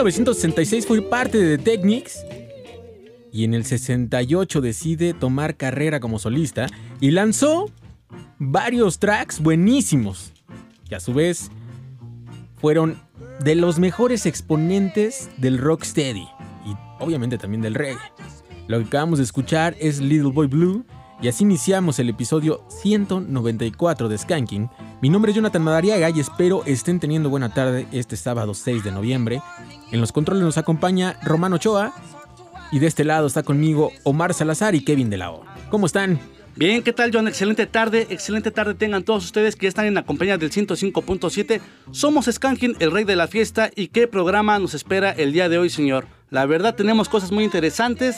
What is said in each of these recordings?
1966 fue parte de The Technics y en el 68 decide tomar carrera como solista y lanzó varios tracks buenísimos, que a su vez fueron de los mejores exponentes del rocksteady y obviamente también del reggae. Lo que acabamos de escuchar es Little Boy Blue y así iniciamos el episodio 194 de Skanking. Mi nombre es Jonathan Madariaga y espero estén teniendo buena tarde este sábado 6 de noviembre. En los controles nos acompaña Romano Ochoa y de este lado está conmigo Omar Salazar y Kevin de la O. ¿Cómo están? Bien, ¿qué tal John? Excelente tarde, excelente tarde tengan todos ustedes que están en la compañía del 105.7. Somos Skanking, el rey de la fiesta y qué programa nos espera el día de hoy, señor. La verdad tenemos cosas muy interesantes,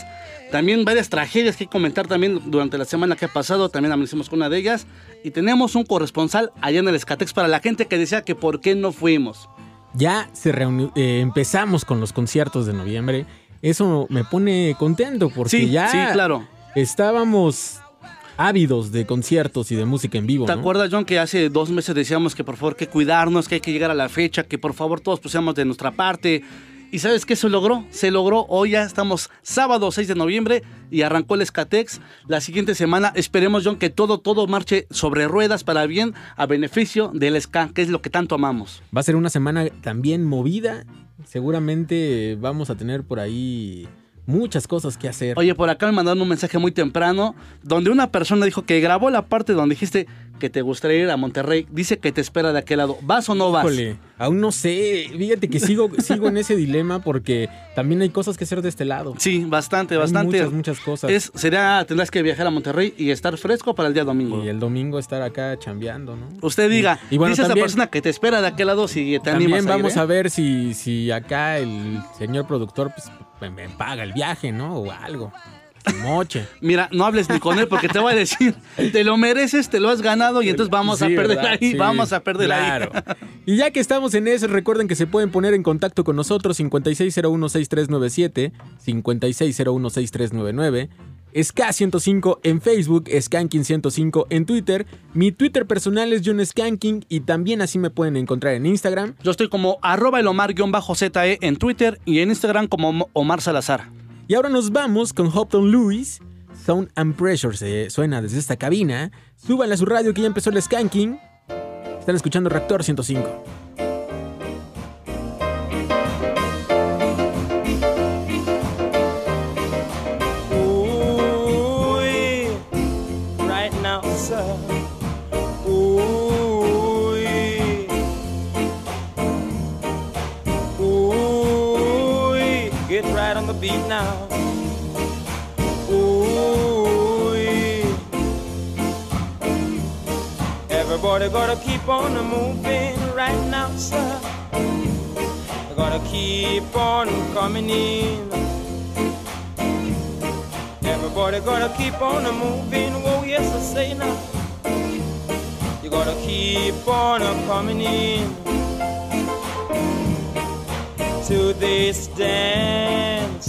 también varias tragedias que comentar también durante la semana que ha pasado, también amanecimos con una de ellas y tenemos un corresponsal allá en el Escatex para la gente que decía que por qué no fuimos. Ya se eh, empezamos con los conciertos de noviembre. Eso me pone contento porque ya sí, claro. estábamos ávidos de conciertos y de música en vivo. ¿Te acuerdas, John, que hace dos meses decíamos que por favor que cuidarnos, que hay que llegar a la fecha, que por favor todos pusiéramos de nuestra parte? ¿Y sabes qué se logró? Se logró. Hoy ya estamos sábado 6 de noviembre y arrancó el Escatex. La siguiente semana esperemos, John, que todo, todo marche sobre ruedas para bien a beneficio del ska, que es lo que tanto amamos. Va a ser una semana también movida. Seguramente vamos a tener por ahí muchas cosas que hacer. Oye, por acá me mandaron un mensaje muy temprano donde una persona dijo que grabó la parte donde dijiste que te gustaría ir a Monterrey. Dice que te espera de aquel lado. ¿Vas o no vas? Híjole, aún no sé. Fíjate que sigo, sigo en ese dilema porque también hay cosas que hacer de este lado. Sí, bastante, bastante. muchas, muchas cosas. Es, sería, tendrás que viajar a Monterrey y estar fresco para el día domingo. Y el domingo estar acá chambeando, ¿no? Usted diga, y, bueno, dice esa persona que te espera de aquel lado si te También vamos a, a, ver si, si acá el señor productor pues, me paga el viaje, ¿no? O algo. Moche. Mira, no hables ni con él porque te voy a decir, te lo mereces, te lo has ganado y entonces vamos a perder ¿verdad? ahí, Sí, vamos a perder claro. ahí. Y ya que estamos en eso, recuerden que se pueden poner en contacto con nosotros 56016397, 56016399, SK105 en Facebook, Skanking105 en Twitter, mi Twitter personal es John Skanking y también así me pueden encontrar en Instagram. Yo estoy como arroba el Omar-ZE en Twitter y en Instagram como Omar Salazar. Y ahora nos vamos con Hopton Lewis. Sound and Pressure se suena desde esta cabina. Súbanle a su radio que ya empezó el skanking. Están escuchando Reactor 105. Now. Ooh, everybody gotta keep on moving right now, sir. Gotta keep on coming in. Everybody gotta keep on moving. Oh yes, I say now. You gotta keep on coming in to this dance.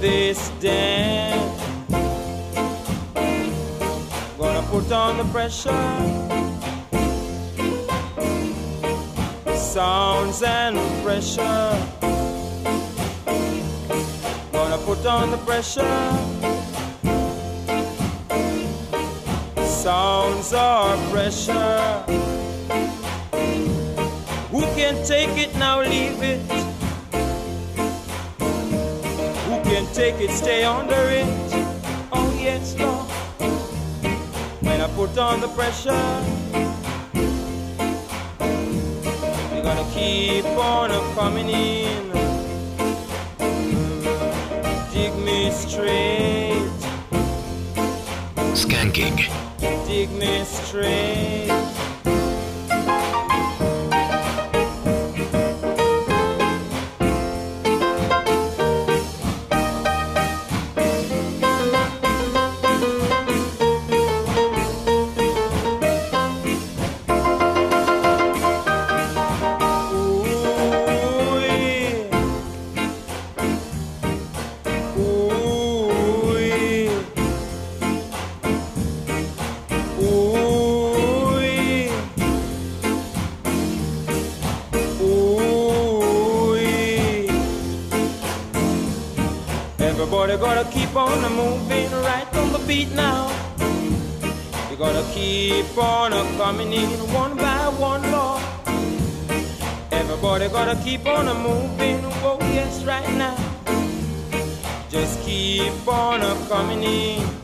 This dance. Gonna put on the pressure. Sounds and pressure gonna put on the pressure. Sounds are pressure. Who can take it now? Leave it. Can take it? Stay under it. Oh yes, Lord. When I put on the pressure, you're gonna keep on coming in dig me straight, Skanking. dig me straight. Keep on a moving. Whoa, yes, right now. Just keep on a coming in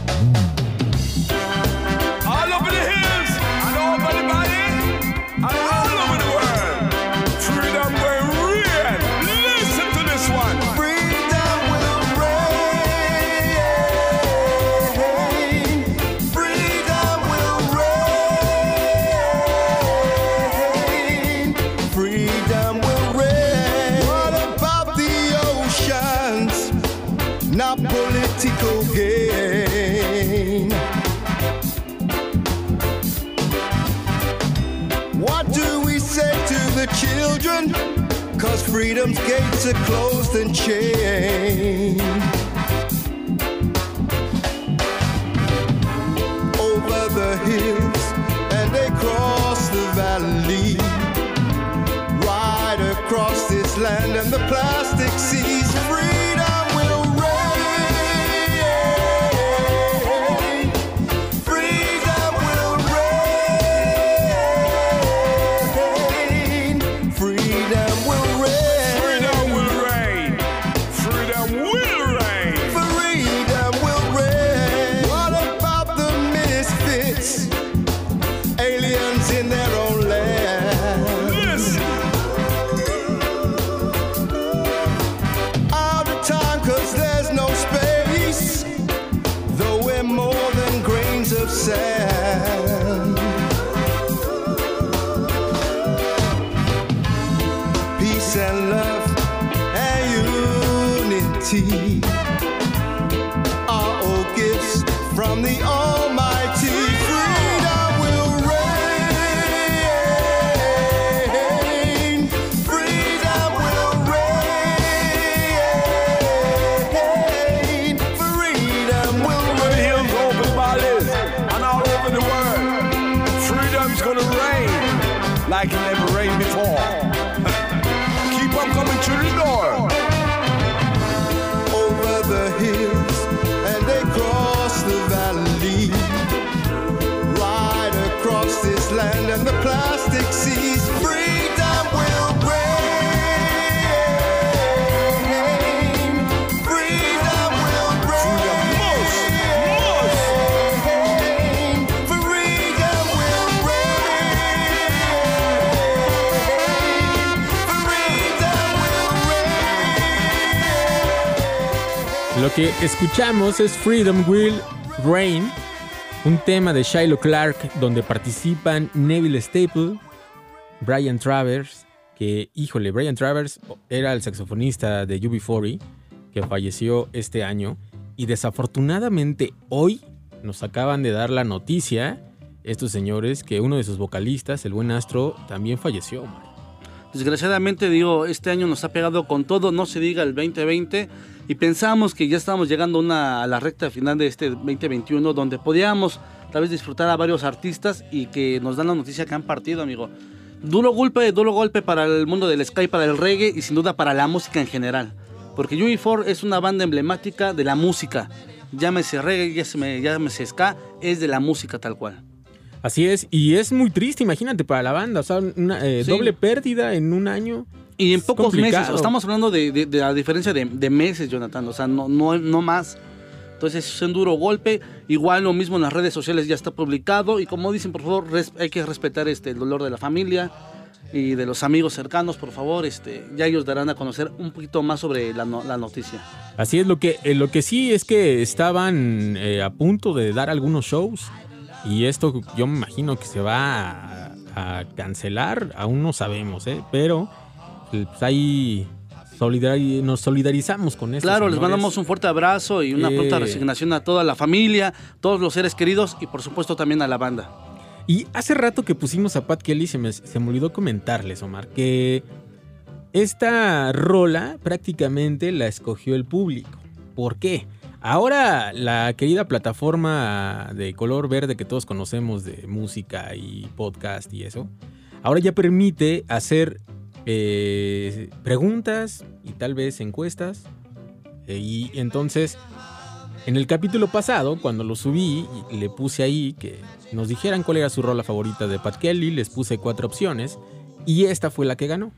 Gates are closed and chained. tea are all gifts from the Que escuchamos es Freedom Will Reign, un tema de Shiloh Clark donde participan Neville Staple, Brian Travers, que híjole, Brian Travers era el saxofonista de UB40 que falleció este año y desafortunadamente hoy nos acaban de dar la noticia estos señores que uno de sus vocalistas, el buen Astro, también falleció. Omar. Desgraciadamente, digo, este año nos ha pegado con todo, no se diga el 2020, y pensamos que ya estábamos llegando a la recta final de este 2021, donde podíamos tal vez disfrutar a varios artistas y que nos dan la noticia que han partido, amigo. Duro golpe, duro golpe para el mundo del sky, para el reggae y sin duda para la música en general. Porque UE4 es una banda emblemática de la música. Llámese reggae, llámese, llámese ska, es de la música tal cual. Así es, y es muy triste, imagínate, para la banda, o sea, una eh, Sí. doble pérdida en un año. Y en Es pocos complicado. meses, estamos hablando de, de- de la diferencia de, de meses, Jonathan, o sea, no, no, no más. Entonces es un duro golpe. Igual lo mismo en las redes sociales ya está publicado. Y como dicen, por favor, res- hay que respetar este, el dolor de la familia y de los amigos cercanos, por favor. Este, ya ellos darán a conocer un poquito más sobre la, no- la noticia. Así es, lo que, eh, lo que sí es que estaban eh, a punto de dar algunos shows y esto yo me imagino que se va a, a cancelar, aún no sabemos, ¿eh? pero eh, pues ahí solidari- nos solidarizamos con esto. Claro, les mandamos un fuerte abrazo y una Eh. pronta resignación a toda la familia, todos los seres queridos y por supuesto también a la banda. Y hace rato que pusimos a Pat Kelly, se me, se me olvidó comentarles, Omar, que esta rola prácticamente la escogió el público. ¿Por qué? Ahora la querida plataforma de color verde que todos conocemos de música y podcast y eso, ahora ya permite hacer eh, preguntas y tal vez encuestas. Eh, y entonces, en el capítulo pasado, cuando lo subí, le puse ahí que nos dijeran cuál era su rola favorita de Pat Kelly, les puse cuatro opciones y esta fue la que ganó.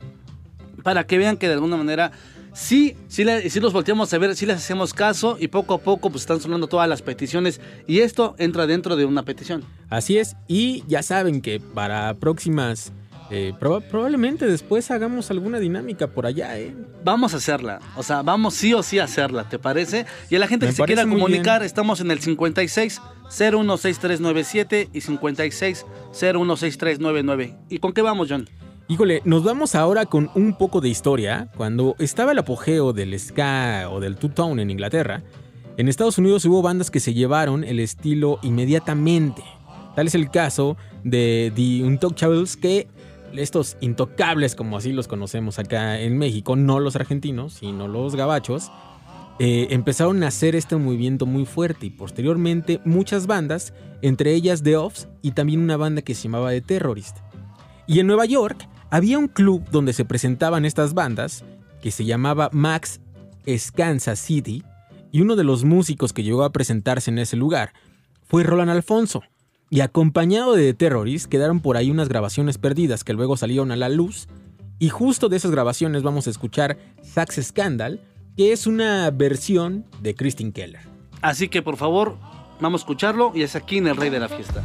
para que vean que de alguna manera sí, sí, los volteamos a ver, sí les hacemos caso y poco a poco pues están sonando todas las peticiones y esto entra dentro de una petición. Así es, y ya saben que para próximas, eh, proba- probablemente después hagamos alguna dinámica por allá, ¿eh? Vamos a hacerla, o sea, vamos sí o sí a hacerla, ¿te parece? Y a la gente Me que se quiera comunicar, bien. estamos en el 56 016397 y 56 016399. ¿Y con qué vamos, John? Híjole, nos vamos ahora con un poco de historia. Cuando estaba el apogeo del ska o del two-tone en Inglaterra, en Estados Unidos hubo bandas que se llevaron el estilo inmediatamente. Tal es el caso de The Untouchables, que estos intocables, como así los conocemos acá en México, no los argentinos, sino los gabachos, eh, empezaron a hacer este movimiento muy fuerte y posteriormente muchas bandas, entre ellas The Offs y también una banda que se llamaba The Terrorist. Y en Nueva York había un club donde se presentaban estas bandas que se llamaba Max Kansas City y uno de los músicos que llegó a presentarse en ese lugar fue Roland Alfonso. Y acompañado de The Terrorist quedaron por ahí unas grabaciones perdidas que luego salieron a la luz. Y justo de esas grabaciones vamos a escuchar Sax Scandal, que es una versión de Christine Keller. Así que por favor, vamos a escucharlo y es aquí en el Rey de la Fiesta.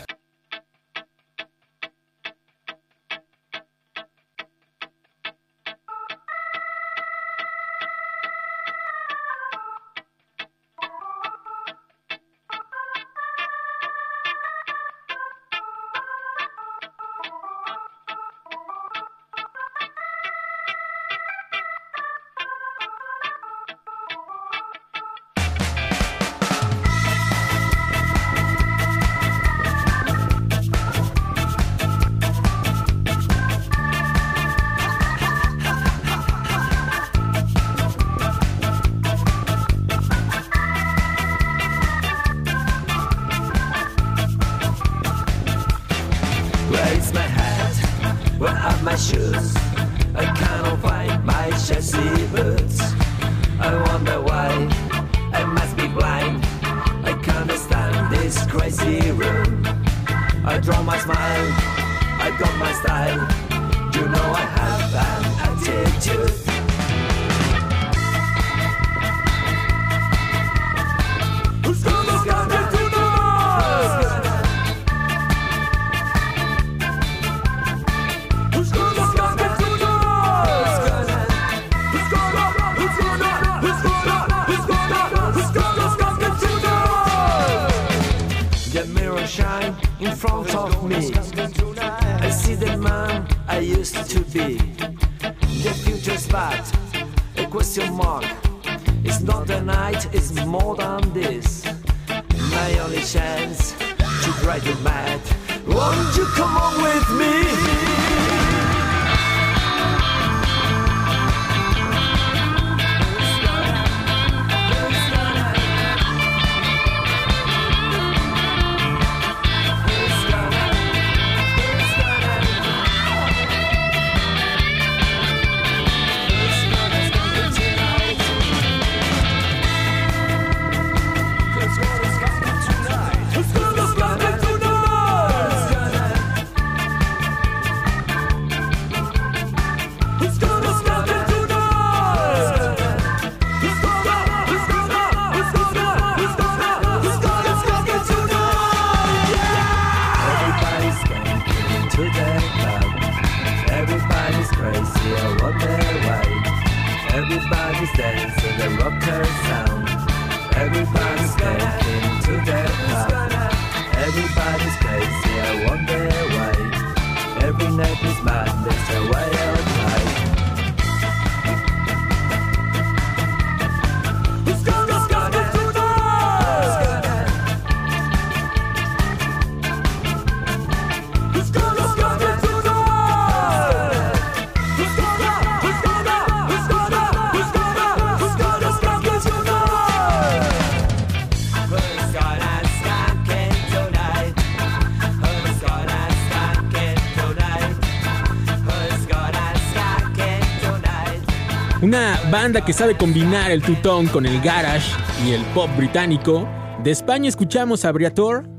Banda que sabe combinar el tutón con el garage y el pop británico. De España escuchamos a Briator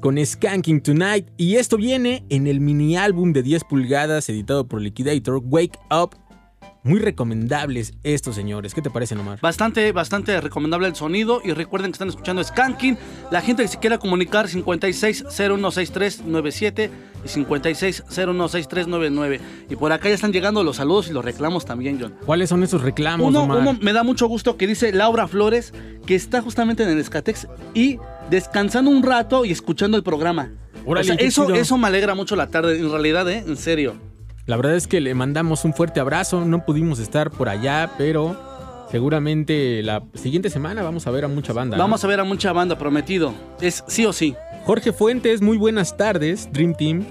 con Skanking Tonight y esto viene en el mini álbum de 10 pulgadas editado por Liquidator, Wake Up. Muy recomendables estos señores. ¿Qué te parece, Omar? Bastante, bastante recomendable el sonido. Y recuerden que están escuchando Skanking. La gente que se quiera comunicar, 56016397 y 56016399. Y por acá ya están llegando los saludos y los reclamos también, John. ¿Cuáles son esos reclamos, Uno, Omar? uno me da mucho gusto que dice Laura Flores, que está justamente en el Escatex y descansando un rato y escuchando el programa. Órale, O sea, eso, chido. eso me alegra mucho la tarde, en realidad, ¿eh? En serio. La verdad es que le mandamos un fuerte abrazo. No pudimos estar por allá, pero seguramente la siguiente semana vamos a ver a mucha banda. ¿no? Vamos a ver a mucha banda prometido. Es sí o sí. Jorge Fuentes, muy buenas tardes, Dream Team.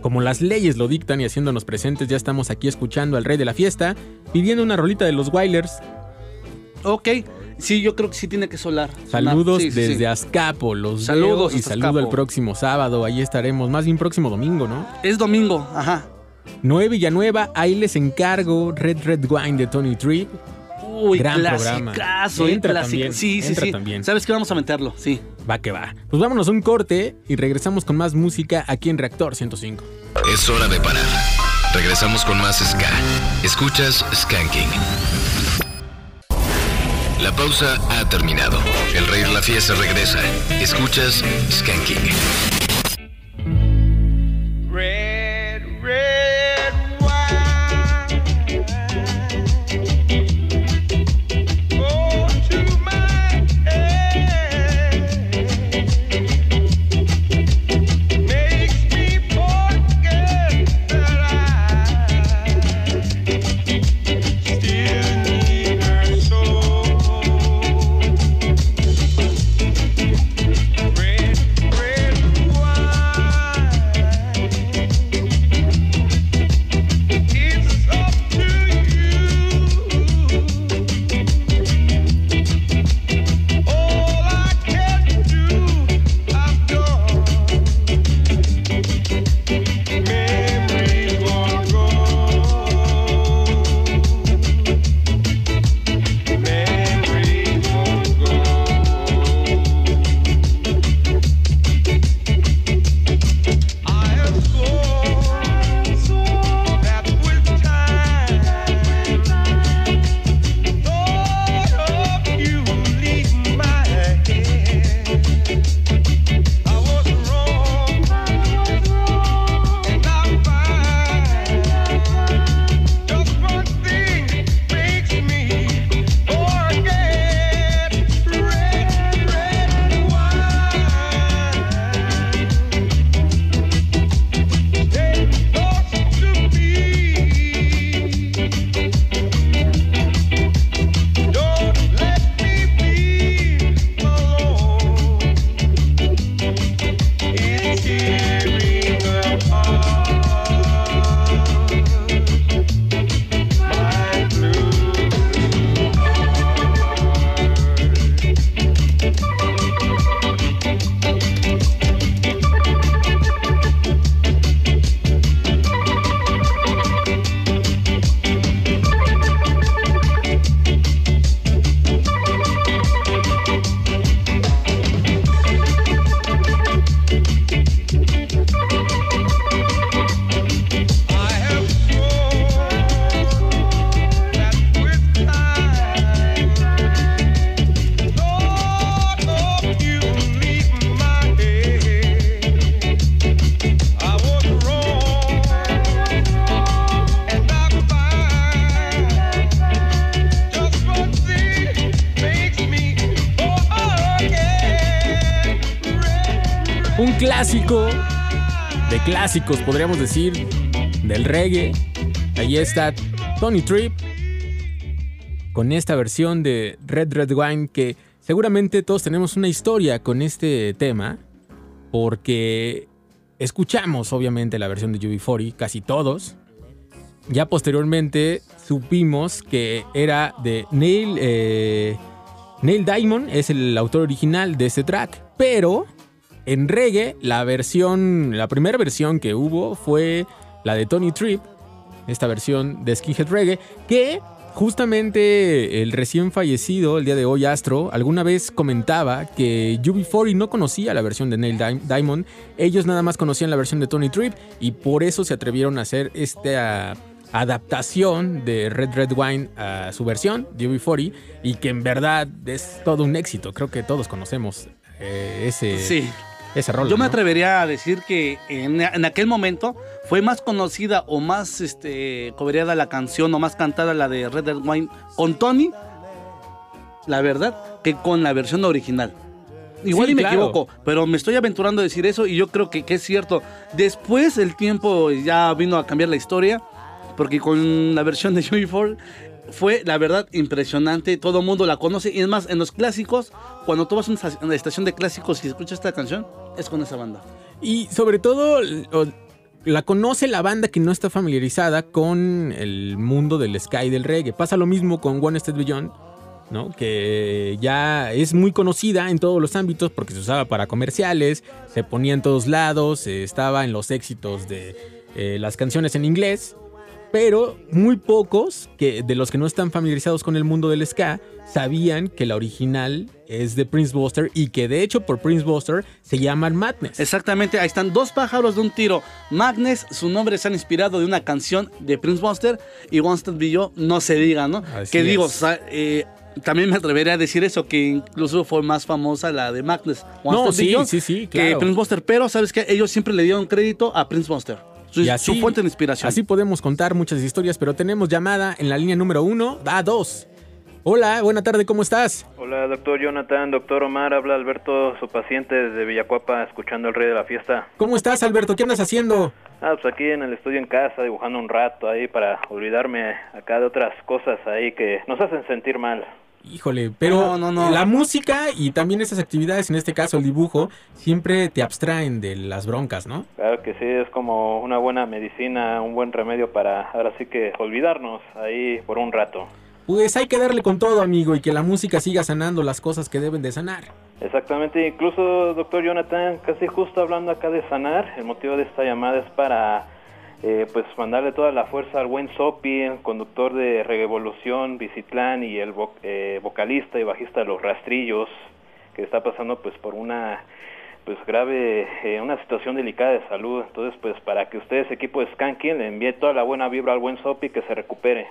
Como las leyes lo dictan y haciéndonos presentes, ya estamos aquí escuchando al rey de la fiesta, pidiendo una rolita de los Wailers. Ok. Sí, yo creo que sí tiene que solar. Saludos Sí, sí, desde sí. Azcapo, los Saludos y saludo el próximo sábado, ahí estaremos, más bien próximo domingo, ¿no? Es domingo, ajá. Noé Villanueva, ahí les encargo Red Red Wine de Tony Tripp. Uy, Gran programa. eh, Entra también, Sí, sí, entra sí. también. ¿Sabes qué? Vamos a meterlo, sí. Va que va. Pues vámonos a un corte y regresamos con más música aquí en Reactor 105. Es hora de parar. Regresamos con más Ska. Escuchas Skanking. La pausa ha terminado. El rey de la fiesta regresa. Escuchas Skanking. Clásicos, podríamos decir, del reggae. Ahí está Tony Tripp con esta versión de Red Red Wine que seguramente todos tenemos una historia con este tema porque escuchamos obviamente la versión de UB40, casi todos. Ya posteriormente supimos que era de Neil, eh, Neil Diamond, es el autor original de este track, pero en reggae la versión, la primera versión que hubo fue la de Tony Tripp, esta versión de Skinhead Reggae, que justamente el recién fallecido, el día de hoy Astro, alguna vez comentaba que UB40 no conocía la versión de Neil Di- Diamond, ellos nada más conocían la versión de Tony Tripp y por eso se atrevieron a hacer esta adaptación de Red Red Wine a su versión de UB40 y que en verdad es todo un éxito, creo que todos conocemos eh, ese, Sí. Ese rol. Yo me atrevería a decir que en, en aquel momento fue más conocida o más este, cobereada la canción o más cantada la de Red Dead Wine con Tony, la verdad, que con la versión original. Igual Sí, y me claro. equivoco, pero me estoy aventurando a decir eso y yo creo que, que es cierto. Después el tiempo ya vino a cambiar la historia, porque con la versión de Ford fue la verdad impresionante, todo el mundo la conoce y es más, en los clásicos, cuando tú vas a una estac- una estación de clásicos y escuchas esta canción, es con esa banda. Y sobre todo la conoce la banda que no está familiarizada con el mundo del sky del reggae. Pasa lo mismo con One Step Beyond, ¿no? Que ya es muy conocida en todos los ámbitos porque se usaba para comerciales, se ponía en todos lados, eh, estaba en los éxitos de eh, las canciones en inglés. Pero muy pocos que, de los que no están familiarizados con el mundo del ska sabían que la original es de Prince Buster y que de hecho por Prince Buster se llaman Madness. Exactamente, ahí están dos pájaros de un tiro. Magnus, su nombre se han inspirado de una canción de Prince Buster y One Step Beyond, no se diga, ¿no? Así que digo, es. eh, también me atrevería a decir eso, que incluso fue más famosa la de Magnus. No, sí, Beyond sí, sí, Que claro. Prince Buster, pero ¿sabes qué? Ellos siempre le dieron crédito a Prince Buster. Su, Y así- su fuente de inspiración. Así podemos contar muchas historias, pero tenemos llamada en la línea número uno, a dos. Hola, buena tarde, ¿cómo estás? Hola, doctor Jonathan, doctor Omar, habla Alberto, su paciente desde Villacuapa, escuchando el rey de la fiesta. ¿Cómo estás, Alberto? ¿Qué andas haciendo? Ah, pues aquí en el estudio en casa, dibujando un rato ahí para olvidarme acá de otras cosas ahí que nos hacen sentir mal. Híjole, pero No, no, no. la música y también esas actividades, en este caso el dibujo, siempre te abstraen de las broncas, ¿no? Claro que sí, es como una buena medicina, un buen remedio para ahora sí que olvidarnos ahí por un rato. Pues hay que darle con todo, amigo, y que la música siga sanando las cosas que deben de sanar. Exactamente, incluso doctor Jonathan, casi justo hablando acá de sanar, el motivo de esta llamada es para eh, pues mandarle toda la fuerza al buen Sopi, conductor de Revolución, Bicitlán y el eh, vocalista y bajista de Los Rastrillos, que está pasando pues por una pues grave, eh, una situación delicada de salud. Entonces pues para que ustedes, equipo de Skanking, le envíe toda la buena vibra al buen Sopi que se recupere.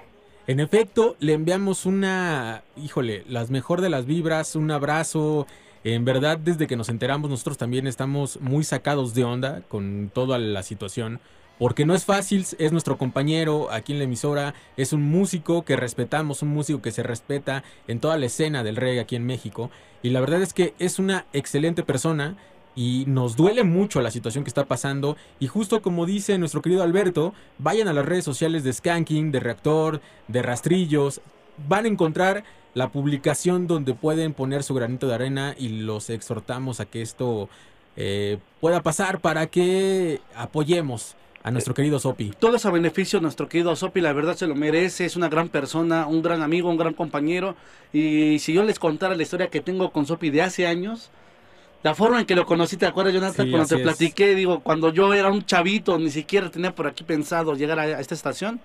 En efecto, le enviamos una, híjole, las mejor de las vibras, un abrazo. En verdad, desde que nos enteramos, nosotros también estamos muy sacados de onda con toda la situación. Porque no es fácil, es nuestro compañero aquí en la emisora, es un músico que respetamos, un músico que se respeta en toda la escena del reggae aquí en México. Y la verdad es que es una excelente persona y nos duele mucho la situación que está pasando. Y justo como dice nuestro querido Alberto, vayan a las redes sociales de Skanking, de Reactor, de Rastrillos. Van a encontrar la publicación donde pueden poner su granito de arena y los exhortamos a que esto eh, pueda pasar para que apoyemos a nuestro querido Sopi. Todo es a beneficio de nuestro querido Sopi, la verdad se lo merece, es una gran persona, un gran amigo, un gran compañero. Y si yo les contara la historia que tengo con Sopi de hace años, la forma en que lo conocí, ¿te acuerdas, Jonathan? Sí, cuando te es. platiqué, digo, cuando yo era un chavito, ni siquiera tenía por aquí pensado llegar a, a esta estación.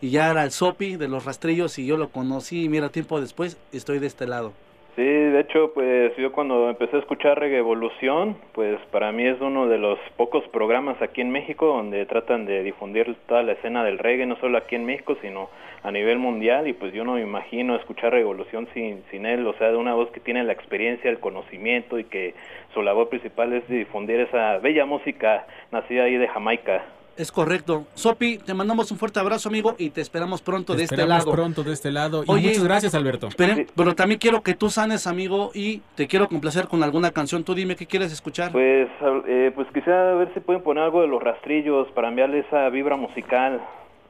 Y ya era el Sopi de los rastrillos y yo lo conocí y mira, tiempo después estoy de este lado. Sí, de hecho, pues yo cuando empecé a escuchar Reggae Evolución, pues para mí es uno de los pocos programas aquí en México donde tratan de difundir toda la escena del reggae, no solo aquí en México, sino a nivel mundial. Y pues yo no me imagino escuchar Revolución sin, sin él, o sea, de una voz que tiene la experiencia, el conocimiento y que su labor principal es difundir esa bella música nacida ahí de Jamaica. Es correcto. Sopi, te mandamos un fuerte abrazo, amigo, y te esperamos pronto Te de este esperamos lado. pronto de este lado. Y Oye, muchas gracias, Alberto. Pero, también quiero que tú sanes, amigo, y te quiero complacer con alguna canción. Tú dime qué quieres escuchar. Pues, eh, pues quisiera ver si pueden poner algo de los rastrillos para enviarle esa vibra musical,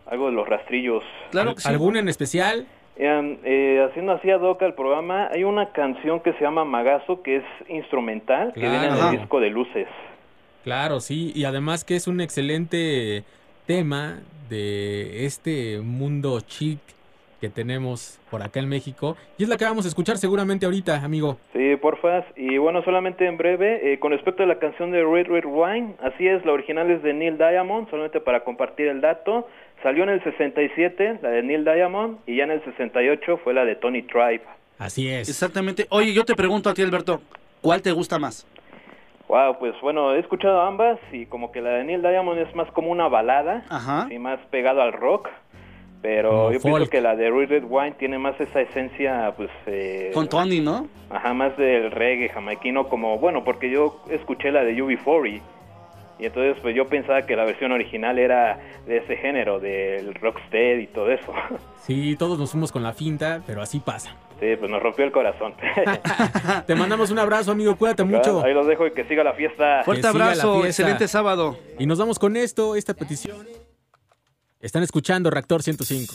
algo de los rastrillos. claro que sí. ¿Alguna en especial? Vean, eh, haciendo así ad hoc al programa, hay una canción que se llama Magazo, que es instrumental, que viene en el disco de luces. Claro, sí, y además que es un excelente tema de este mundo chic que tenemos por acá en México. Y es la que vamos a escuchar seguramente ahorita, amigo. Sí, porfas. Y bueno, solamente en breve, eh, con respecto a la canción de Red Red Wine, así es, la original es de Neil Diamond, solamente para compartir el dato. Salió en el 67, la de Neil Diamond, y ya en el 68 fue la de Tony Tribe. Así es. Exactamente. Oye, yo te pregunto a ti, Alberto, ¿cuál te gusta más? Wow, pues bueno, he escuchado ambas y como que la de Neil Diamond es más como una balada, Ajá. así más pegado al rock. Pero Como yo folk. pienso que la de Red Red Wine tiene más esa esencia, pues, eh, Con Tony, ¿no? ajá, más del reggae jamaiquino, como, bueno, porque yo escuché la de UB40 y entonces pues yo pensaba que la versión original era de ese género, del rocksteady y todo eso. Sí, todos nos fuimos con la finta, pero así pasa. Sí, pues nos rompió el corazón. Te mandamos un abrazo, amigo. Cuídate mucho. Ahí los dejo y que siga la fiesta. Fuerte abrazo, fiesta. excelente sábado. Y nos vamos con esto, esta petición. Están escuchando Reactor 105.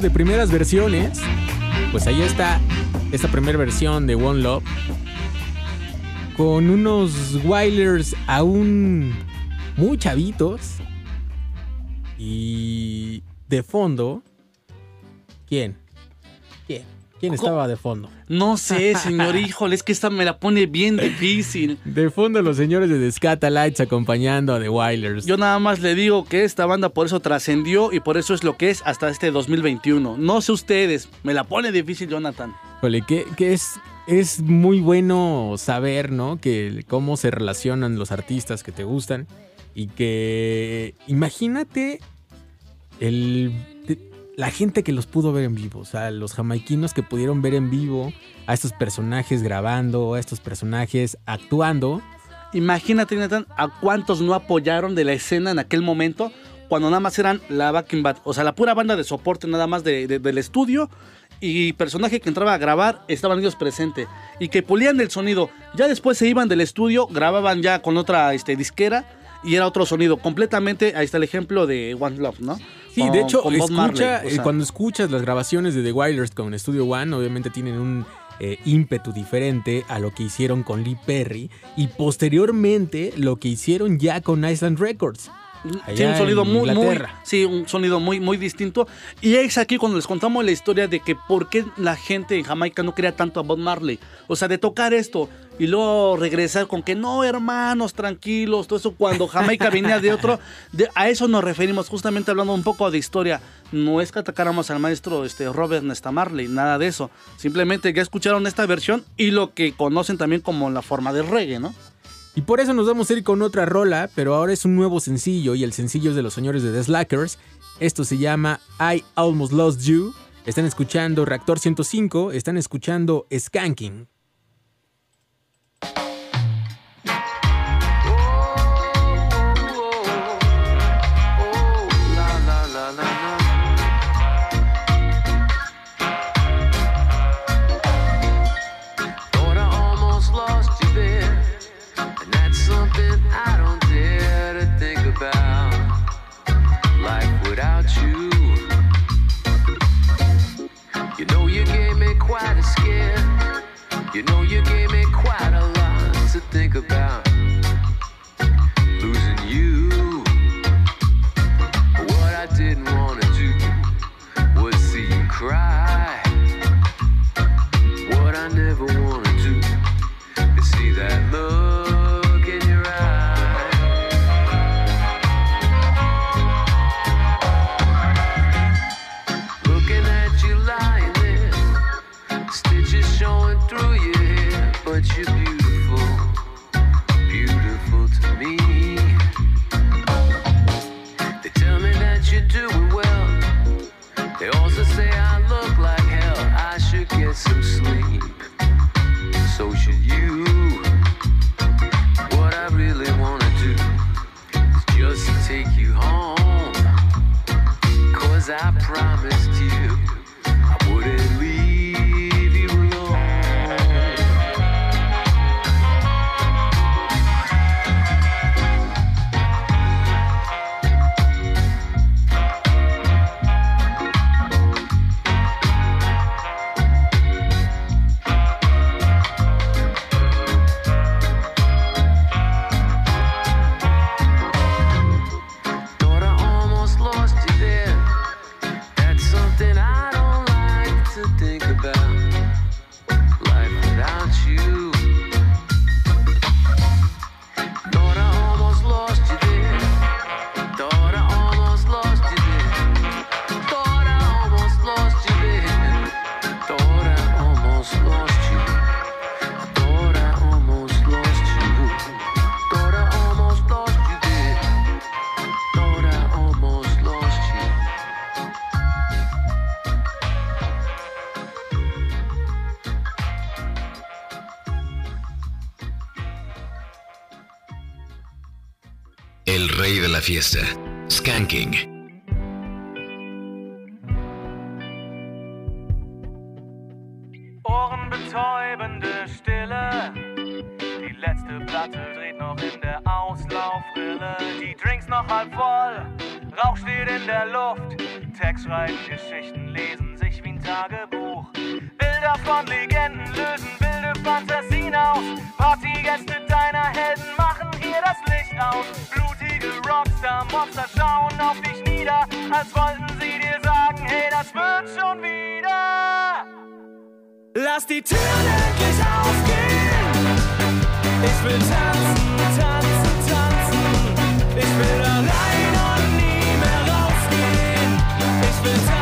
De primeras versiones, pues ahí está esta primera versión de One Love con unos Wailers aún muy chavitos y de fondo, ¿quién? ¿Quién? ¿Quién estaba de fondo? No sé, señor, híjole, es que esta me la pone bien difícil. De fondo los señores de The Scatalites acompañando a The Wailers. Yo nada más le digo que esta banda por eso trascendió y por eso es lo que es hasta este 2021. No sé ustedes, me la pone difícil, Jonathan. Híjole, que, que es, es muy bueno saber, ¿no? Que cómo se relacionan los artistas que te gustan. Y que imagínate el, la gente que los pudo ver en vivo. O sea, los jamaiquinos que pudieron ver en vivo a estos personajes grabando, a estos personajes actuando. Imagínate, Jonathan, a cuántos no apoyaron de la escena en aquel momento cuando nada más eran la backing band, o sea, la pura banda de soporte nada más de- del estudio y personaje que entraba a grabar estaban ellos presentes y que pulían el sonido. Ya después se iban del estudio, grababan ya con otra este, disquera y era otro sonido completamente. Ahí está el ejemplo de One Love, ¿no? Sí, Con- de hecho, con escucha, Marley, o eh, sea. cuando escuchas las grabaciones de The Wailers con Studio One, obviamente tienen un eh, ímpetu diferente a lo que hicieron con Lee Perry y posteriormente lo que hicieron ya con Island Records. Allá Tiene un sonido muy, muy, sí, un sonido muy, muy distinto. Y es aquí cuando les contamos la historia de que por qué la gente en Jamaica no quería tanto a Bob Marley. O sea, de tocar esto y luego regresar con que no, hermanos, tranquilos, todo eso. Cuando Jamaica venía de otro, de- a eso nos referimos, justamente hablando un poco de historia. No es que atacáramos al maestro este, Robert Nesta Marley, nada de eso. Simplemente ya escucharon esta versión y lo que conocen también como la forma del reggae, ¿no? Y por eso nos vamos a ir con otra rola, pero ahora es un nuevo sencillo y el sencillo es de los señores de The Slackers. Esto se llama I Almost Lost You. Están escuchando Reactor 105, están escuchando Skanking. Fiesta. Skanking. Ohrenbetäubende Stille. Die letzte Platte dreht noch in der Auslaufrille. Die Drinks noch halb voll, Rauch steht in der Luft. Text schreiben Geschichten, lesen sich wie ein Lass die Türen endlich aufgehen. Ich will tanzen, tanzen, tanzen. Ich will allein und nie mehr rausgehen. Ich will tanzen,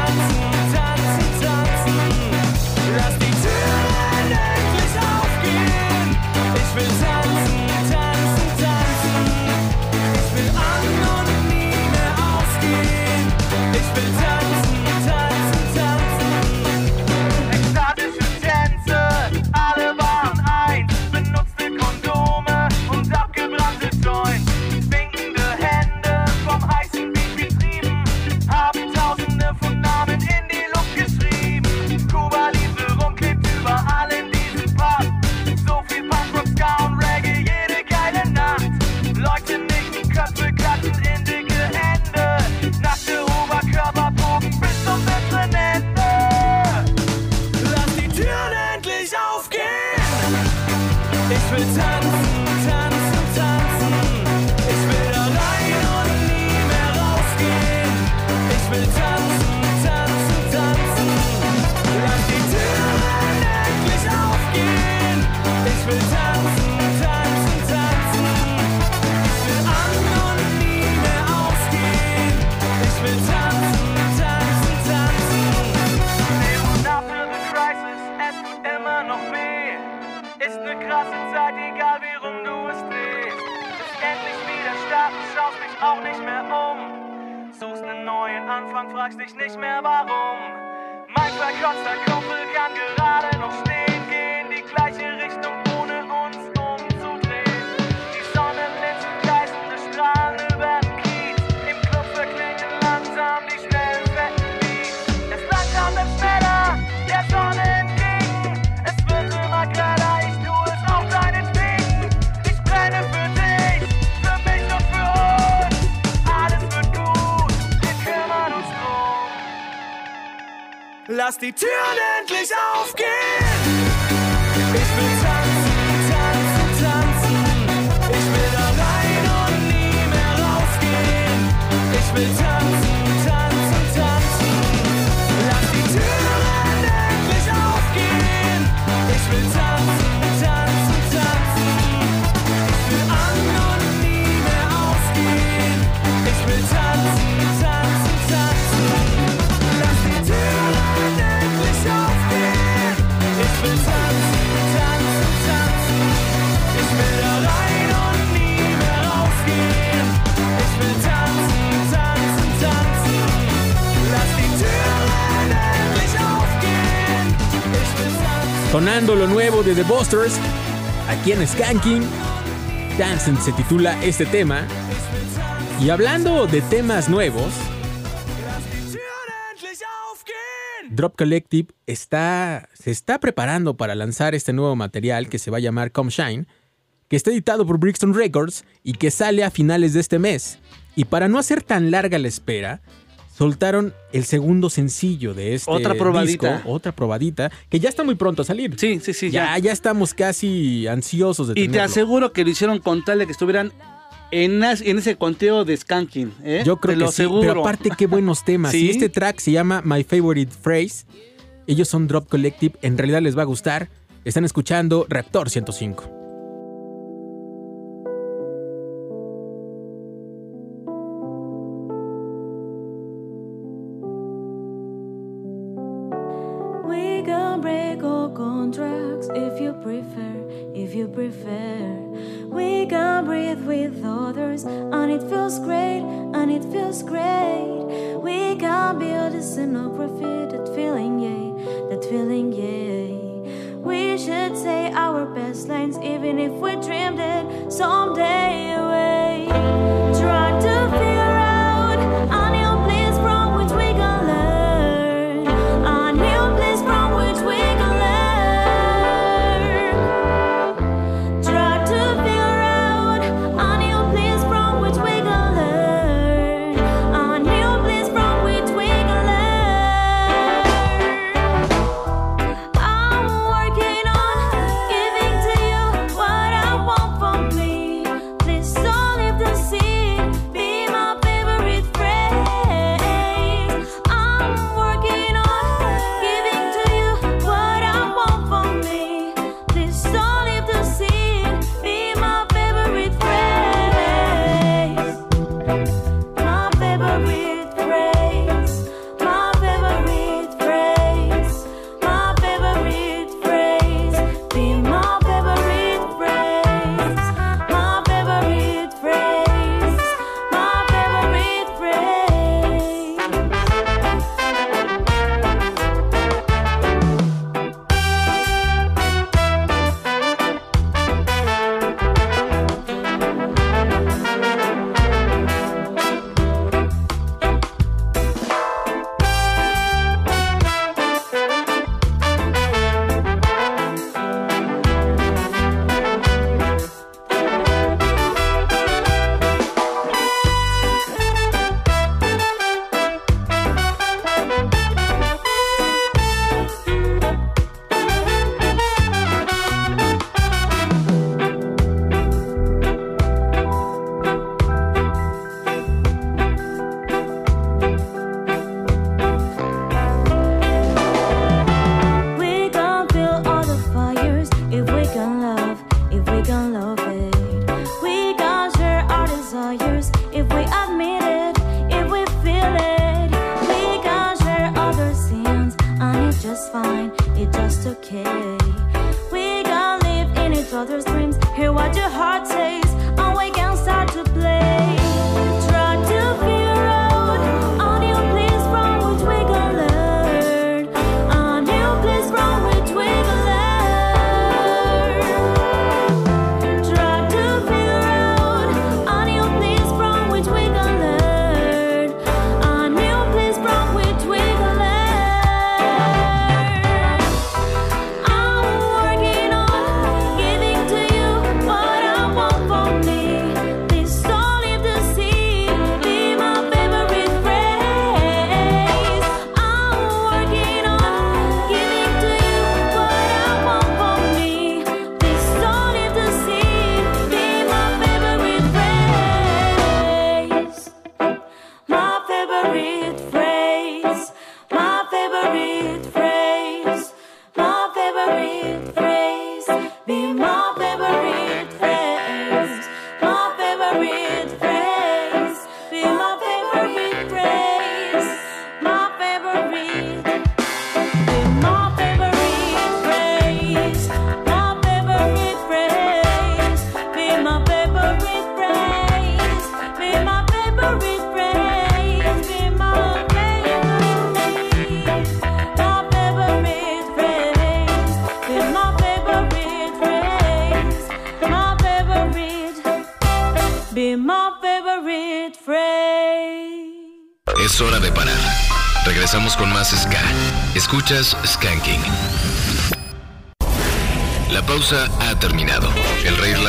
Lass die Türen endlich aufgehen. Sonando lo nuevo de The Busters, aquí en Skanking. Dancing se titula este tema. Y hablando de temas nuevos, Drop Collective está, se está preparando para lanzar este nuevo material que se va a llamar Come Shine, que está editado por Brixton Records y que sale a finales de este mes. Y para no hacer tan larga la espera, soltaron el segundo sencillo de este Otra probadita. disco, otra probadita, que ya está muy pronto a salir. Sí, sí, sí. Ya, ya estamos casi ansiosos de Y te aseguro que lo hicieron con tal de que estuvieran en, ese conteo de Skanking. ¿eh? Yo creo Te que lo sí, aseguro. pero aparte qué buenos temas. Sí. Y este track se llama My Favorite Phrase. Ellos son Drop Collective, en realidad les va a gustar. Están escuchando Raptor 105. If you prefer, if you prefer. We can breathe with others, and it feels great, and it feels great. We can build a scenography, that feeling, yeah, that feeling, yeah. We should say our best lines, even if we dreamed it someday away. Try to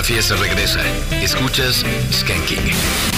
fiesta regresa. Escuchas Skanking.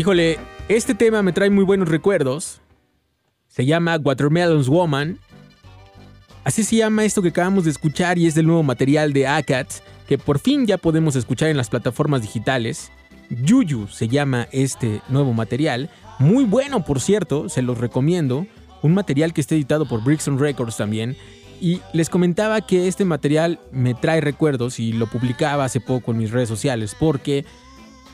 Híjole, este tema me trae muy buenos recuerdos. Se llama Watermelons Woman. Así se llama esto que acabamos de escuchar y es del nuevo material de ACATS que por fin ya podemos escuchar en las plataformas digitales. Yuyu se llama este nuevo material. Muy bueno, por cierto, se los recomiendo. Un material que está editado por Brixton Records también. Y les comentaba que este material me trae recuerdos y lo publicaba hace poco en mis redes sociales porque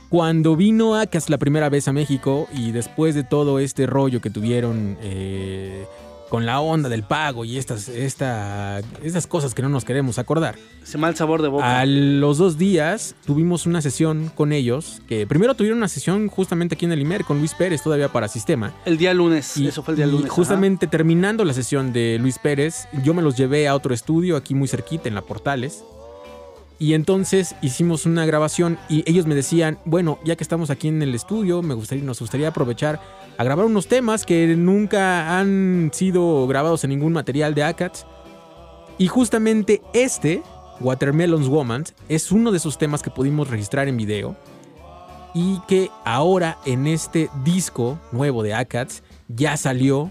cuando vino Acas la primera vez a México y después de todo este rollo que tuvieron eh, con la onda del pago y estas, esta, estas cosas que no nos queremos acordar. Ese mal sabor de boca. A los dos días tuvimos una sesión con ellos, que primero tuvieron una sesión justamente aquí en el IMER con Luis Pérez, todavía para sistema. El día lunes, eso fue el día Y lunes. justamente terminando la sesión de Luis Pérez, yo me los llevé a otro estudio aquí muy cerquita, en la Portales. Y entonces hicimos una grabación y ellos me decían, bueno, ya que estamos aquí en el estudio, me gustaría, nos gustaría aprovechar a grabar unos temas que nunca han sido grabados en ningún material de ACATS. Y justamente este, Watermelons Woman, es uno de esos temas que pudimos registrar en video y que ahora en este disco nuevo de ACATS ya salió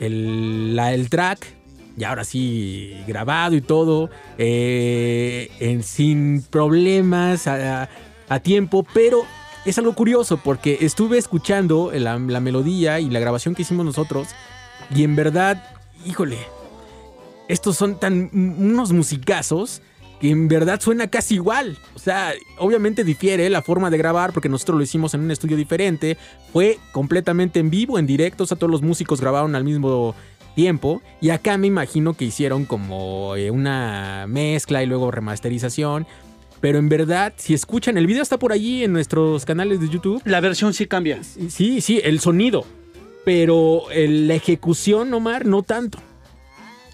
la- el track, y ahora sí grabado y todo, eh, sin problemas, a, a tiempo, pero es algo curioso porque estuve escuchando la, la melodía y la grabación que hicimos nosotros y en verdad, híjole, estos son tan unos musicazos que en verdad suena casi igual. O sea, obviamente difiere la forma de grabar porque nosotros lo hicimos en un estudio diferente. Fue completamente en vivo, en directo. O sea, todos los músicos grabaron al mismo tiempo. Y acá me imagino que hicieron como eh, una mezcla y luego remasterización. Pero en verdad, si escuchan, el video está por allí en nuestros canales de YouTube. La versión sí cambia. Sí, sí, el sonido. Pero el- la ejecución, Omar, no tanto.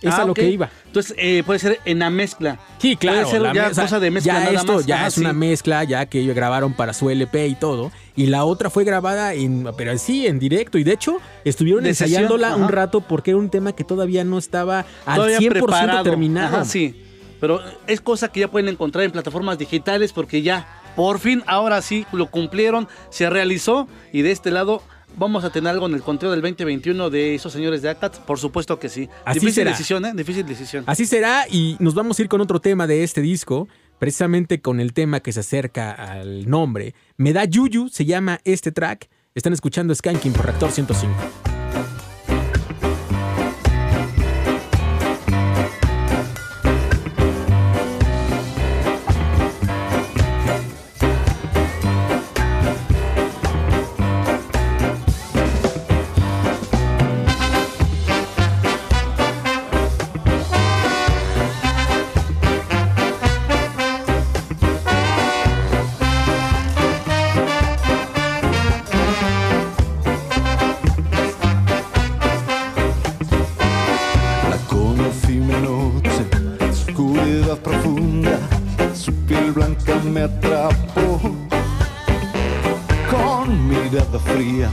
Es Ah, a lo ok. que iba. Entonces, eh, puede ser en la mezcla. Sí, claro. Puede ser la ya cosa de mezcla ya nada esto más. ya Ajá, es sí. una mezcla ya que ellos grabaron para su LP y todo. Y la otra fue grabada en, pero sí, en directo. Y de hecho, estuvieron De sesión, ensayándola un rato porque era un tema que todavía no estaba al Todavía 100% preparado. terminado. Ajá, sí. Pero es cosa que ya pueden encontrar en plataformas digitales porque ya, por fin, ahora sí lo cumplieron, se realizó y de este lado vamos a tener algo en el conteo del 2021 de esos señores de ACAT. Por supuesto que sí. Así Difícil será. decisión, ¿eh? Difícil decisión. Así será y nos vamos a ir con otro tema de este disco, precisamente con el tema que se acerca al nombre. Me da Yuyu, se llama este track. Están escuchando Skanking por Reactor 105. Blanca me atrapó. Con mirada fría,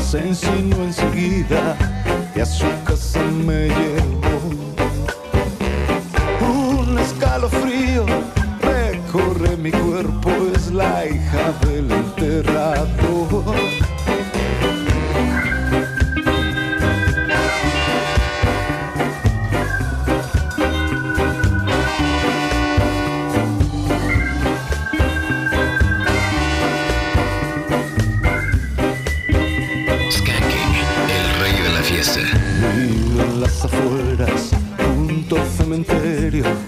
se insinuó enseguida y a su casa me llevó. Un escalofrío recorre mi cuerpo, es la hija del enterrado. radio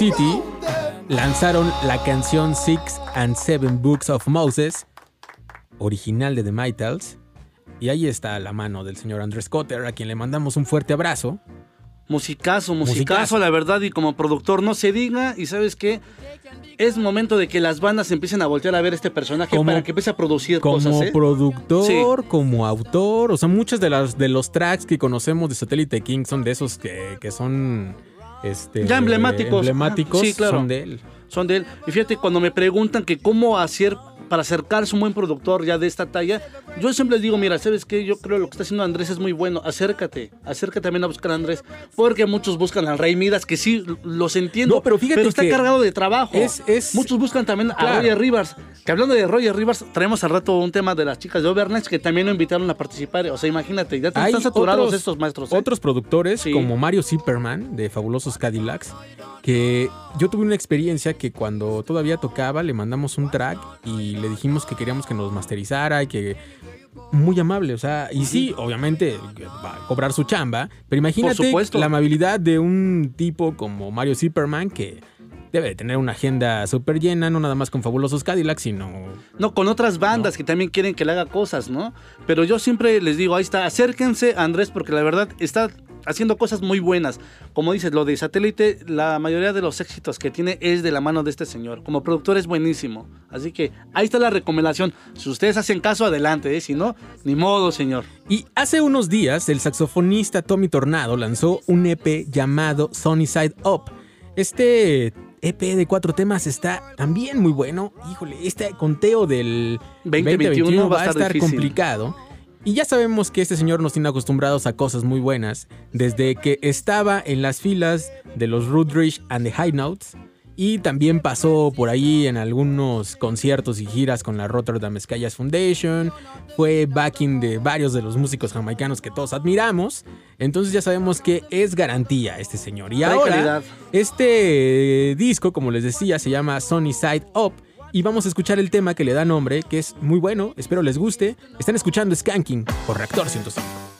City, lanzaron la canción Six and Seven Books of Moses, original de The Mitals. Y ahí está la mano del señor Andrés Cotter, a quien le mandamos un fuerte abrazo. Musicazo, musicazo, Musicazo. la verdad, y como productor no se diga, y sabes qué, es momento de que las bandas empiecen a voltear a ver este personaje Como- para que empiece a producir Como cosas, ¿eh? productor, como autor, o sea, muchos de, las, de los tracks que conocemos de Satellite King son de esos que, que son este, Ya emblemáticos. emblemáticos, Sí, claro. son de él. Son de él. Y fíjate, cuando me preguntan que cómo hacer para acercarse un buen productor ya de esta talla, yo siempre les digo, mira, ¿sabes qué? Yo creo que lo que está haciendo Andrés es muy bueno. Acércate, acércate también a buscar a Andrés. Porque muchos buscan al Rey Midas, que sí, los entiendo. No, pero fíjate está que cargado de trabajo. es- es- muchos buscan también a Claro. Roger Rivers. Que hablando de Roger Rivers, traemos al rato un tema de las chicas de Overnight que también lo invitaron a participar. O sea, imagínate, ya te- están saturados otros- estos maestros. ¿eh? Otros productores, Sí. como Mario Zipperman, de Fabulosos Cadillacs, que yo tuve una experiencia que cuando todavía tocaba le mandamos un track y le dijimos que queríamos que nos masterizara y que muy amable, o sea, y sí, obviamente va a cobrar su chamba, pero imagínate la amabilidad de un tipo como Mario Zipperman que debe de tener una agenda súper llena, no nada más con Fabulosos Cadillacs, sino No, con otras bandas que también quieren que le haga cosas, ¿no? Pero yo siempre les digo, ahí está, acérquense a Andrés porque la verdad está haciendo cosas muy buenas. Como dices, lo de satélite, la mayoría de los éxitos que tiene es de la mano de este señor. Como productor es buenísimo. Así que ahí está la recomendación. Si ustedes hacen caso, adelante, ¿eh? Si no, ni modo, señor. Y hace unos días el saxofonista Tommy Tornado lanzó un EP llamado Sunny Side Up. Este EP de cuatro temas está también muy bueno. Híjole, este conteo del 2021 va a estar, complicado. Y ya sabemos que este señor nos tiene acostumbrados a cosas muy buenas. Desde que estaba en las filas de los Rudridge and the High Notes. Y también pasó por ahí en algunos conciertos y giras con la Rotterdam Sky Jazz Foundation. Fue backing de varios de los músicos jamaicanos que todos admiramos. Entonces ya sabemos que es garantía este señor. Y ahora, calidad. este disco, como les decía, se llama Sunny Side Up. Y vamos a escuchar el tema que le da nombre, que es muy bueno. Espero les guste. Están escuchando Skanking por Reactor 105.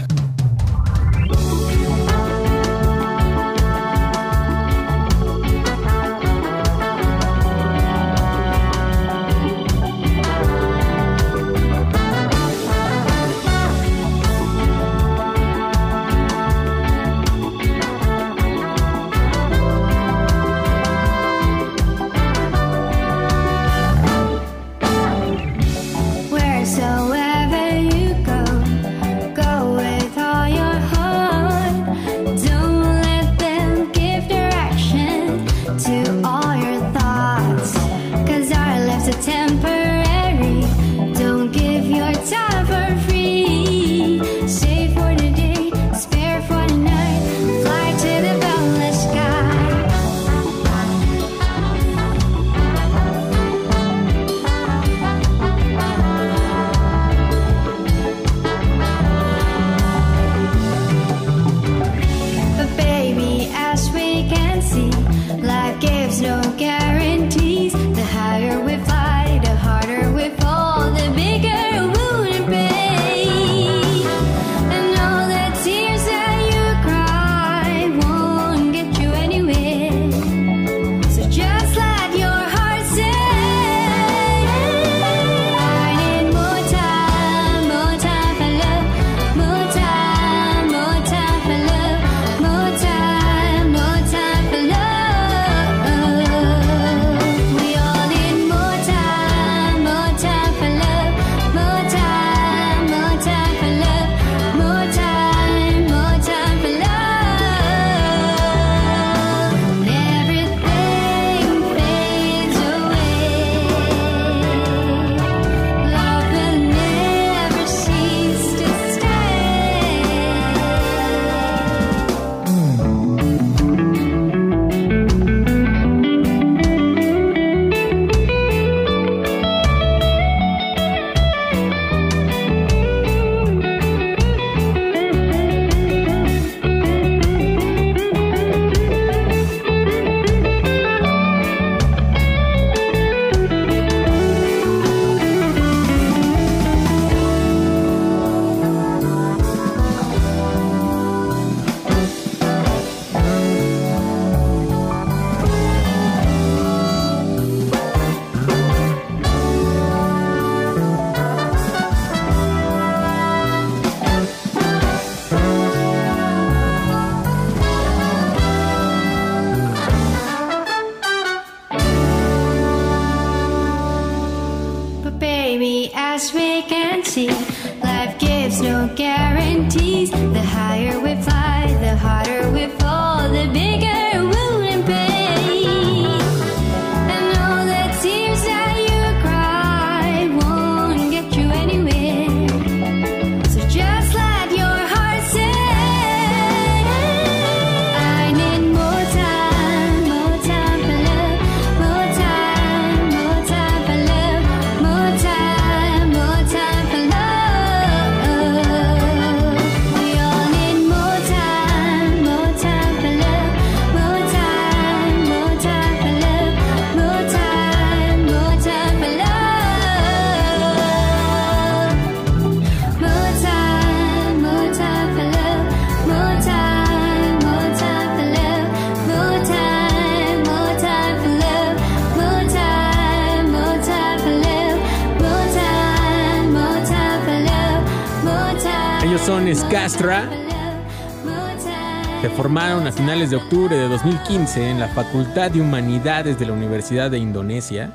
Finales de octubre de 2015 en la Facultad de Humanidades de la Universidad de Indonesia.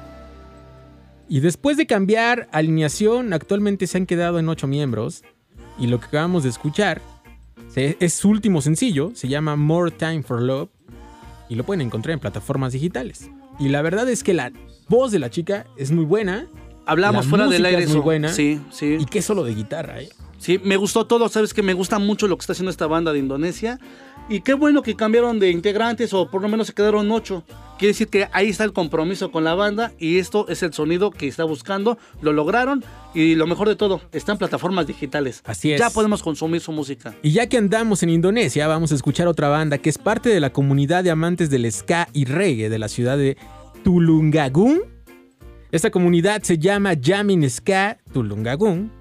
Y después de cambiar alineación, actualmente se han quedado en ocho miembros. Y lo que acabamos de escuchar es su último sencillo, se llama More Time for Love. Y lo pueden encontrar en plataformas digitales. Y la verdad es que la voz de la chica es muy buena. Hablamos la fuera del aire es muy buena. Sí, sí. Y qué solo de guitarra, ¿eh? Sí, me gustó todo, sabes que me gusta mucho lo que está haciendo esta banda de Indonesia. Y qué bueno que cambiaron de integrantes o por lo menos se quedaron ocho. Quiere decir que ahí está el compromiso con la banda y esto es el sonido que está buscando. Lo lograron y lo mejor de todo, está en plataformas digitales. Así es. Ya podemos consumir su música. Y ya que andamos en Indonesia, vamos a escuchar otra banda que es parte de la comunidad de amantes del ska y reggae de la ciudad de Tulungagung. Esta comunidad se llama Jamin Ska Tulungagung.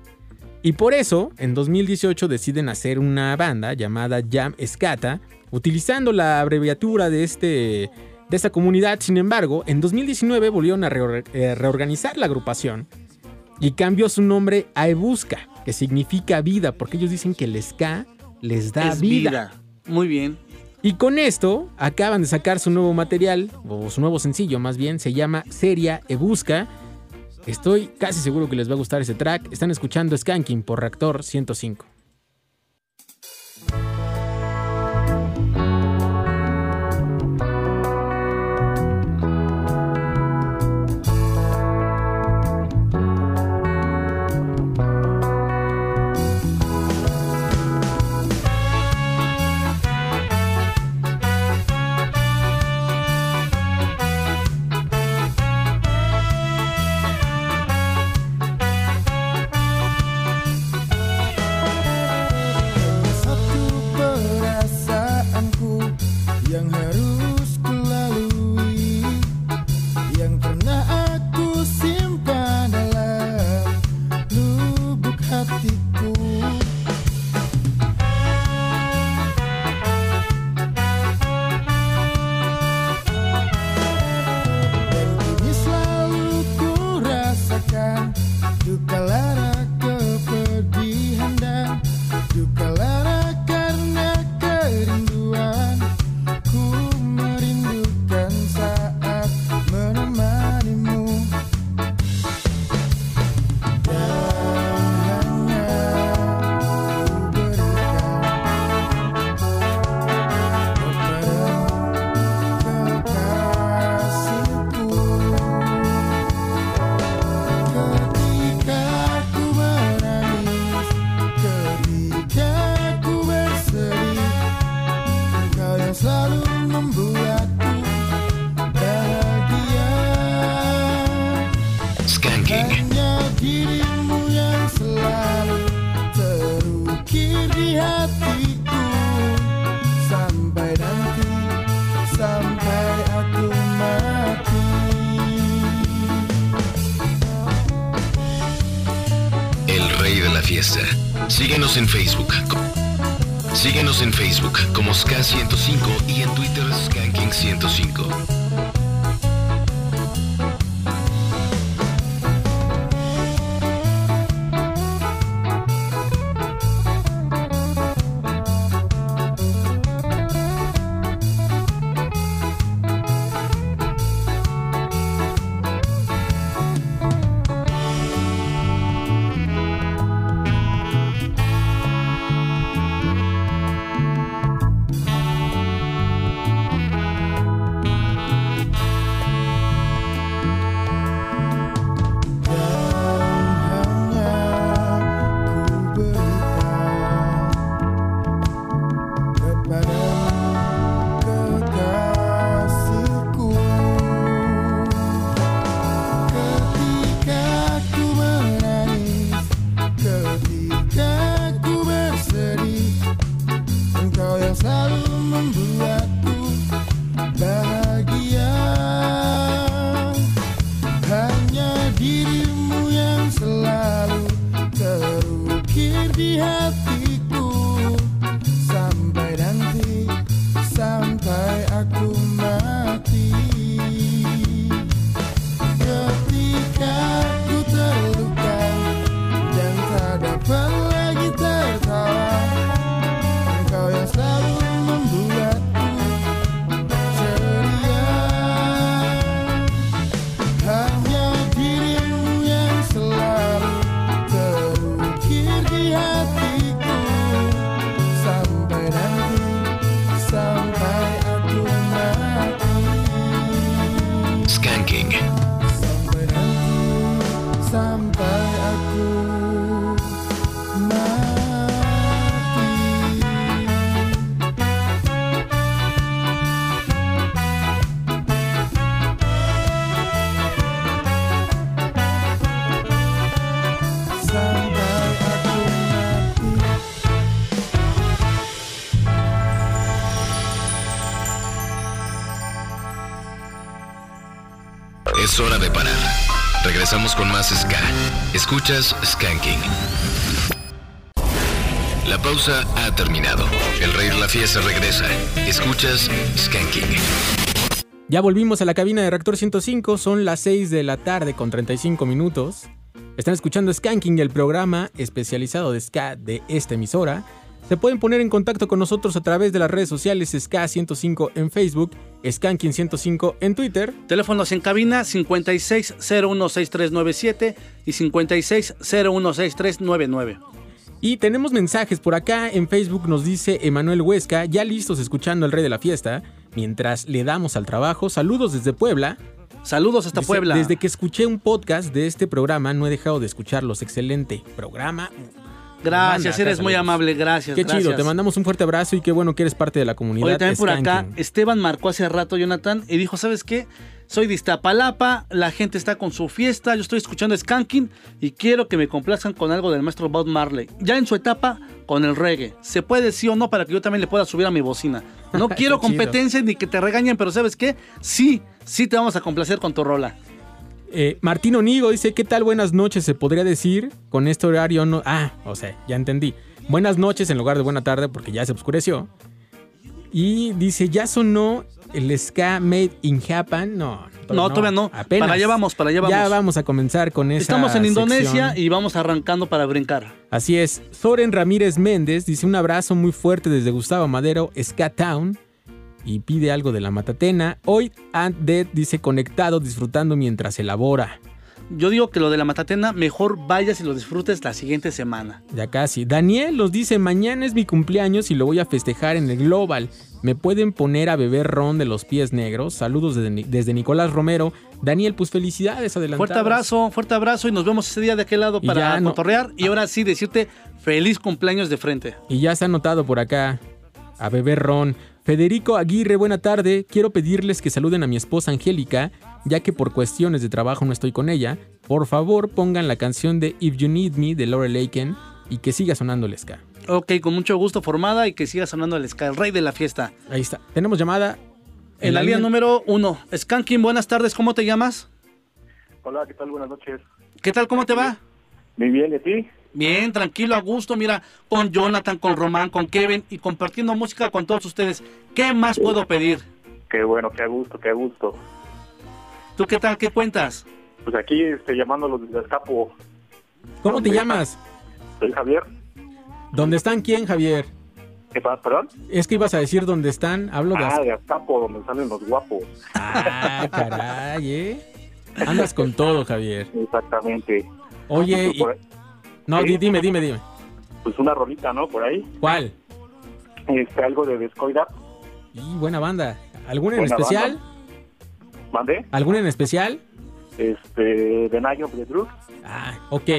Y por eso, en 2018 deciden hacer una banda llamada Jam Scata, utilizando la abreviatura de, este, de esta comunidad. Sin embargo, en 2019 volvieron a reor- eh, reorganizar la agrupación y cambió su nombre a Ebusca, que significa vida, porque ellos dicen que el ska les da Es vida. vida. Muy bien. Y con esto acaban de sacar su nuevo material, o su nuevo sencillo más bien, se llama Seria Ebusca. Estoy casi seguro que les va a gustar ese track. Están escuchando Skanking por Reactor 105. Es hora de parar. Regresamos con más Ska. Escuchas Skanking. La pausa ha terminado. El rey de la fiesta regresa. Escuchas Skanking. Ya volvimos a la cabina de Reactor 105, son las 6 de la tarde con 35 minutos. Están escuchando Skanking, el programa especializado de ska de esta emisora. Se pueden poner en contacto con nosotros a través de las redes sociales Ska105 en Facebook, Skanking105 en Twitter. Teléfonos en cabina 56016397 y 56016399. Y tenemos mensajes por acá en Facebook, nos dice Emanuel Huesca, ya listos escuchando el rey de la fiesta, mientras le damos al trabajo. Saludos desde Puebla. Saludos hasta Puebla. Desde que escuché un podcast de este programa, no he dejado de escucharlos. Excelente programa. Gracias, eres muy amable, gracias. Qué chido, te mandamos un fuerte abrazo y qué bueno que eres parte de la comunidad. Oye, también por acá. Esteban marcó hace rato, Jonathan, y dijo, ¿sabes qué? Soy de Iztapalapa, la gente está con su fiesta, yo estoy escuchando Skanking y quiero que me complazcan con algo del maestro Bob Marley. Ya en su etapa, con el reggae. ¿Se puede sí o no para que yo también le pueda subir a mi bocina? No quiero competencia ni que te regañen, pero ¿sabes qué? Sí, sí te vamos a complacer con tu rola. Eh, Martín Onigo dice, ¿qué tal buenas noches se podría decir? Con este horario no... Ah, o sea, ya entendí. Buenas noches en lugar de buena tarde porque ya se oscureció. Y dice, ¿ya sonó el ska made in Japan? No, No, todavía no. Apenas. Para allá vamos, para allá vamos. Ya vamos a comenzar con esa Estamos en Indonesia sección. y vamos arrancando para brincar. Así es. Soren Ramírez Méndez dice un abrazo muy fuerte desde Gustavo Madero, Ska Town. Y pide algo de la matatena. Hoy Ant Dead dice conectado, disfrutando mientras elabora. Yo digo que lo de la matatena, mejor vayas y lo disfrutes la siguiente semana. Ya casi. Daniel nos dice, mañana es mi cumpleaños y lo voy a festejar en el Global. ¿Me pueden poner a beber ron de los pies negros? Saludos desde, desde Nicolás Romero. Daniel, pues felicidades adelantadas. Fuerte abrazo, fuerte abrazo y nos vemos ese día de aquel lado para no- cotorrear. Y ahora sí decirte feliz cumpleaños de frente. Y ya se ha anotado por acá. A beber ron. Federico Aguirre, buena tarde. Quiero pedirles que saluden a mi esposa Angélica, ya que por cuestiones de trabajo no estoy con ella. Por favor, pongan la canción de If You Need Me de Laurel Aiken y que siga sonando el ska. Ok, con mucho gusto formada y que sigas sonando el Sky, el rey de la fiesta. Ahí está. Tenemos llamada. En la línea número uno, Skanking, buenas tardes, ¿cómo te llamas? Hola, ¿qué tal? Buenas noches. ¿Qué tal, cómo te va? Muy bien, ¿y a ti? Bien, tranquilo, a gusto, mira, con Jonathan, con Román, con Kevin y compartiendo música con todos ustedes. ¿Qué más puedo pedir? Qué bueno, qué a gusto, qué a gusto. ¿Tú qué tal? ¿Qué cuentas? Pues aquí este, llamándolos desde Escapo. ¿Cómo te llamas? Soy Javier. ¿Dónde están quién, Javier? ¿Qué pasa, perdón? Es que ibas a decir dónde están. Hablo de... Ah, de Escapo, donde salen los guapos. Ah, caray, ¿eh? Andas con todo, Javier. Exactamente. Oye, y- no, dime, dime, dime. Pues una rolita, ¿no? Por ahí. ¿Cuál? Este, algo de Descoida. Y buena banda. ¿Alguna en especial? ¿Mandé? ¿Alguna en especial? Este, The Night of the Drugs. Ah, ok.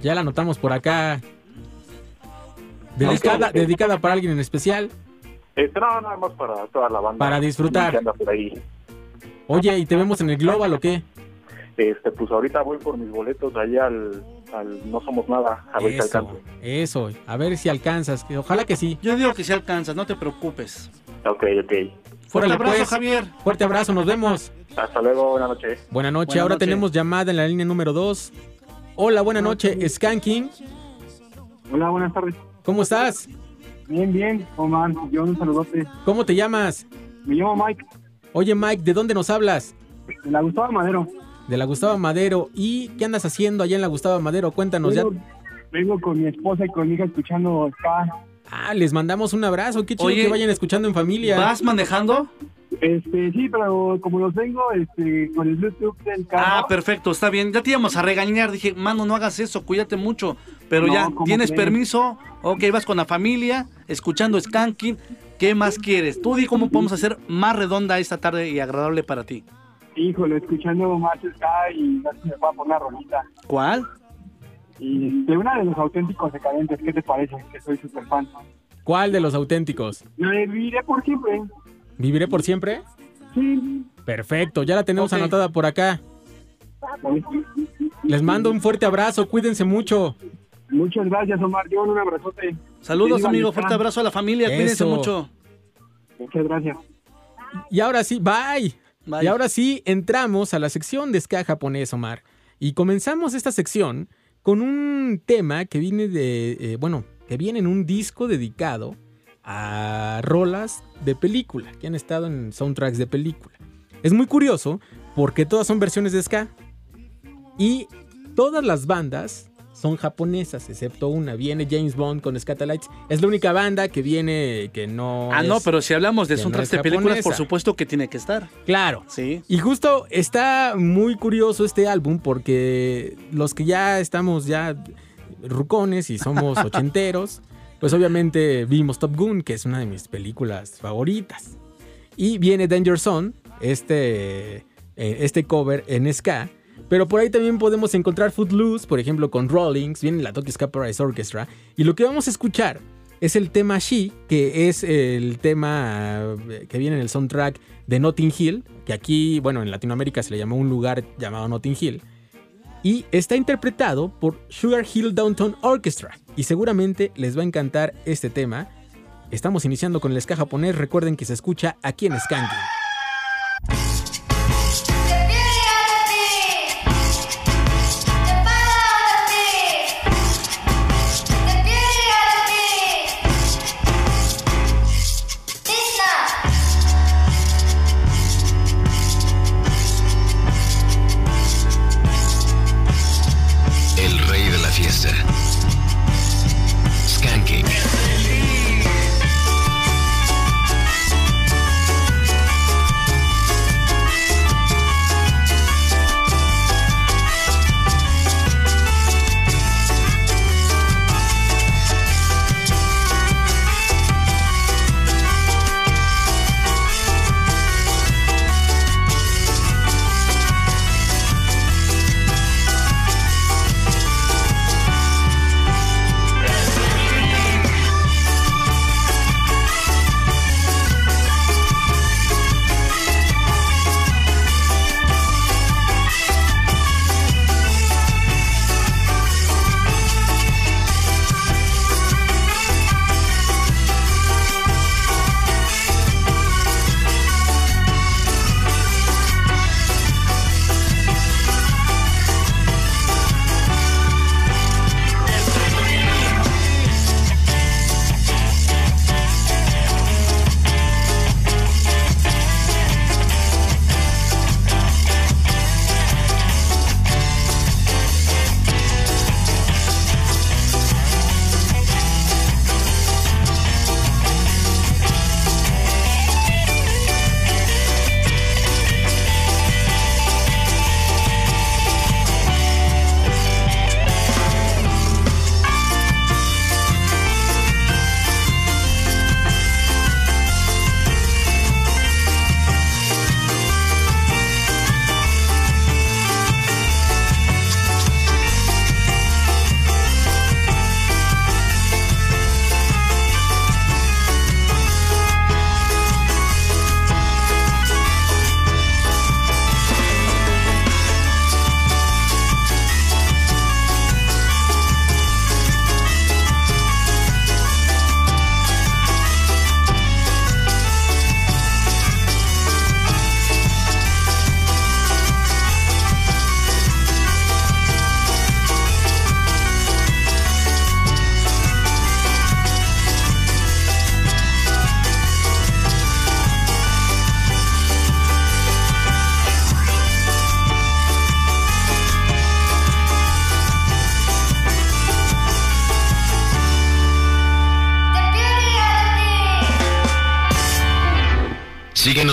Ya la anotamos por acá. Dedicada, dedicada para alguien en especial. Este, no, nada más para toda la banda. Para disfrutar. por ahí. Oye, ¿y te vemos en el Global o qué? Este, pues ahorita voy por mis boletos allá al, al No Somos Nada. A ver si Eso, alcanzo. eso. A ver si alcanzas. que Ojalá que sí. Yo digo que si alcanzas, no te preocupes. Ok, ok. Fuerte abrazo, pues. Javier. Fuerte abrazo, nos vemos. Hasta luego, buenas noches. Buenas noches. Ahora tenemos llamada en la línea número 2. Hola, buenas noches. Skanking. Hola, buenas tardes. ¿Cómo estás? Bien, bien, Omar. Yo un saludote. ¿Cómo te llamas? Me llamo Mike, Oye, Mike, ¿de dónde nos hablas? de la Gustavo Madero. De la Gustavo Madero. ¿Y qué andas haciendo allá en la Gustavo Madero? Cuéntanos ya. Vengo, con mi esposa y con mi hija escuchando ska. Ah, les mandamos un abrazo. Qué chido Oye, que vayan escuchando en familia. ¿Vas manejando? Este, sí, pero como los vengo este, con el Bluetooth del carro. Ah, perfecto, está bien. Ya te íbamos a regañar. Dije, mano, no hagas eso, cuídate mucho. Pero No, ya, ¿cómo ¿tienes crees? permiso? Ok, vas con la familia, escuchando Skanking. ¿Qué más quieres? Tú di cómo podemos hacer más redonda esta tarde y agradable para ti. Híjole, escuchando más ska y no sé si me puedo poner una rolita. ¿Cuál? Y de una de los auténticos decadentes, ¿qué te parece? Que soy súper fan. ¿Cuál de los auténticos? Viviré por siempre. ¿Viviré por siempre? Sí. Perfecto, ya la tenemos anotada por acá. Les mando un fuerte abrazo, cuídense mucho. Muchas gracias, Omar. Yo un abrazote. Saludos, amigo. Fuerte abrazo a la familia. Cuídense mucho. Muchas gracias. Y ahora sí, bye. Y ahora sí, entramos a la sección de ska japonés, Omar. Y comenzamos esta sección con un tema que viene de, eh, bueno, que que viene en un disco dedicado a rolas de película, que han estado en soundtracks de película. Es muy curioso porque todas son versiones de ska. Y todas las bandas son japonesas, excepto una. Viene James Bond con Scatalites. Es la única banda que viene que no. Ah, no, pero si hablamos de no soundtracks es de películas, por supuesto que tiene que estar. Claro. Sí. Y justo está muy curioso este álbum porque los que ya estamos ya rucones y somos ochenteros, pues obviamente vimos Top Gun, que es una de mis películas favoritas. Y viene Danger Zone, este, eh, este cover en ska. Pero por ahí también podemos encontrar Footloose, por ejemplo, con Rollings, viene la Tokyo Ska Paradise Orchestra. Y lo que vamos a escuchar es el tema She, que es el tema eh, que viene en el soundtrack de Notting Hill, que aquí, bueno, en Latinoamérica se le llamó un lugar llamado Notting Hill. Y está interpretado por Sugar Hill Downtown Orchestra. Y seguramente les va a encantar este tema. Estamos iniciando con el ska japonés. Recuerden que se escucha aquí en Skanking.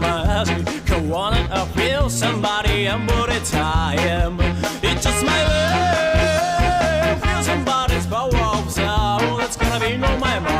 must go on and I feel somebody and what it's I am. It's just my way. Feel somebody's power, so it's gonna be no my mind.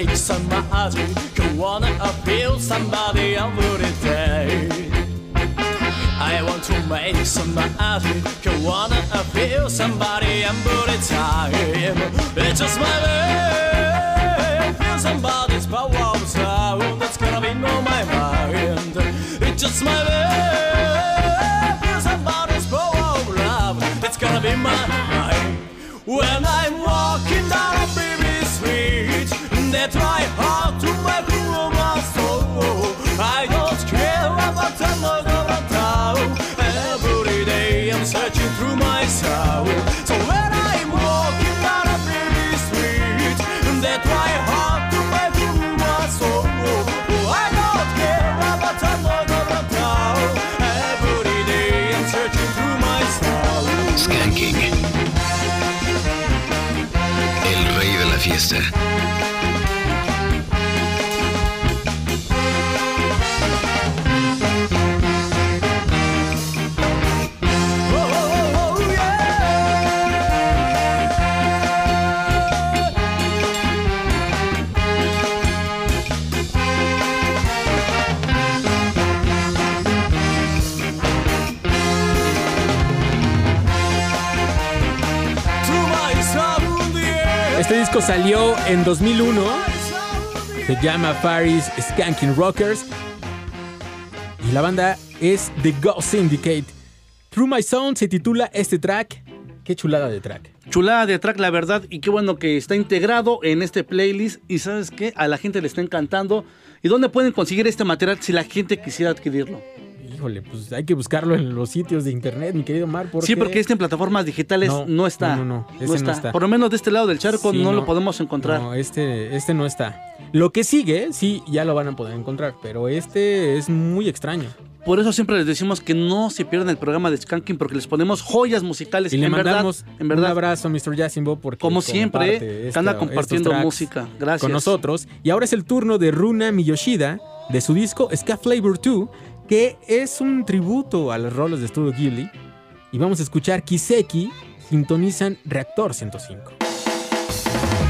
Want to make some magic. I wanna appeal somebody every day. I want to make some magic. I wanna appeal somebody every time. It's just my way. Feel somebody's power sound that's gonna be on my mind. It's just my way. Rey disco salió en 2001. Se llama Faris Skanking Rockers. Y la banda es The Ghost Syndicate. Through My Sound se titula este track. Qué chulada de track. Chulada de track, la verdad, y qué bueno que está integrado en este playlist. Y sabes qué, a la gente le está encantando. ¿Y dónde pueden conseguir este material si la gente quisiera adquirirlo? Híjole, pues hay que buscarlo en los sitios de internet, mi querido Mar. Porque... Sí, porque este en plataformas digitales no, No, está. no, no, no, no no está. Por lo menos de este lado del charco Sí, no, lo podemos encontrar. No, este, este no está. Lo que sigue, sí, ya lo van a poder encontrar, pero este es muy extraño. Por eso siempre les decimos que no se pierdan el programa de Skanking porque les ponemos joyas musicales. Y le en mandamos verdad, en verdad. un abrazo a Mr. Jasimbo porque Como siempre, anda esta- compartiendo música. Gracias. Con nosotros. Y ahora es el turno de Runa Miyoshida de su disco Ska Flavor 2, que es un tributo a los roles de Studio Ghibli. Y vamos a escuchar Kiseki, sintonizan Reactor 105.「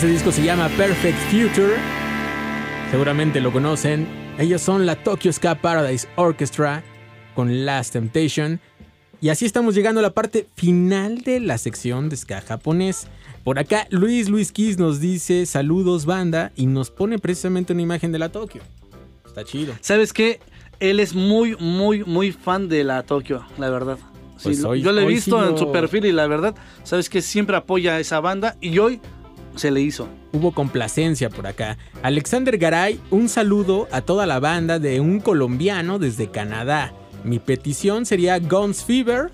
Este disco se llama Perfect Future. Seguramente lo conocen. Ellos son la Tokyo Ska Paradise Orchestra con Last Temptation. Y así estamos llegando a la parte final de la sección de ska japonés. Por acá Luis Luis Kiss nos dice saludos banda y nos pone precisamente una imagen de la Tokyo. Está chido. ¿Sabes qué? Él es muy, muy, muy fan de la Tokio, la verdad. Pues hoy- yo lo he visto sí en su perfil y la verdad, sabes que siempre apoya a esa banda y hoy se le hizo. Hubo complacencia por acá. Alexander Garay, un saludo a toda la banda de un colombiano desde Canadá. Mi petición sería Guns Fever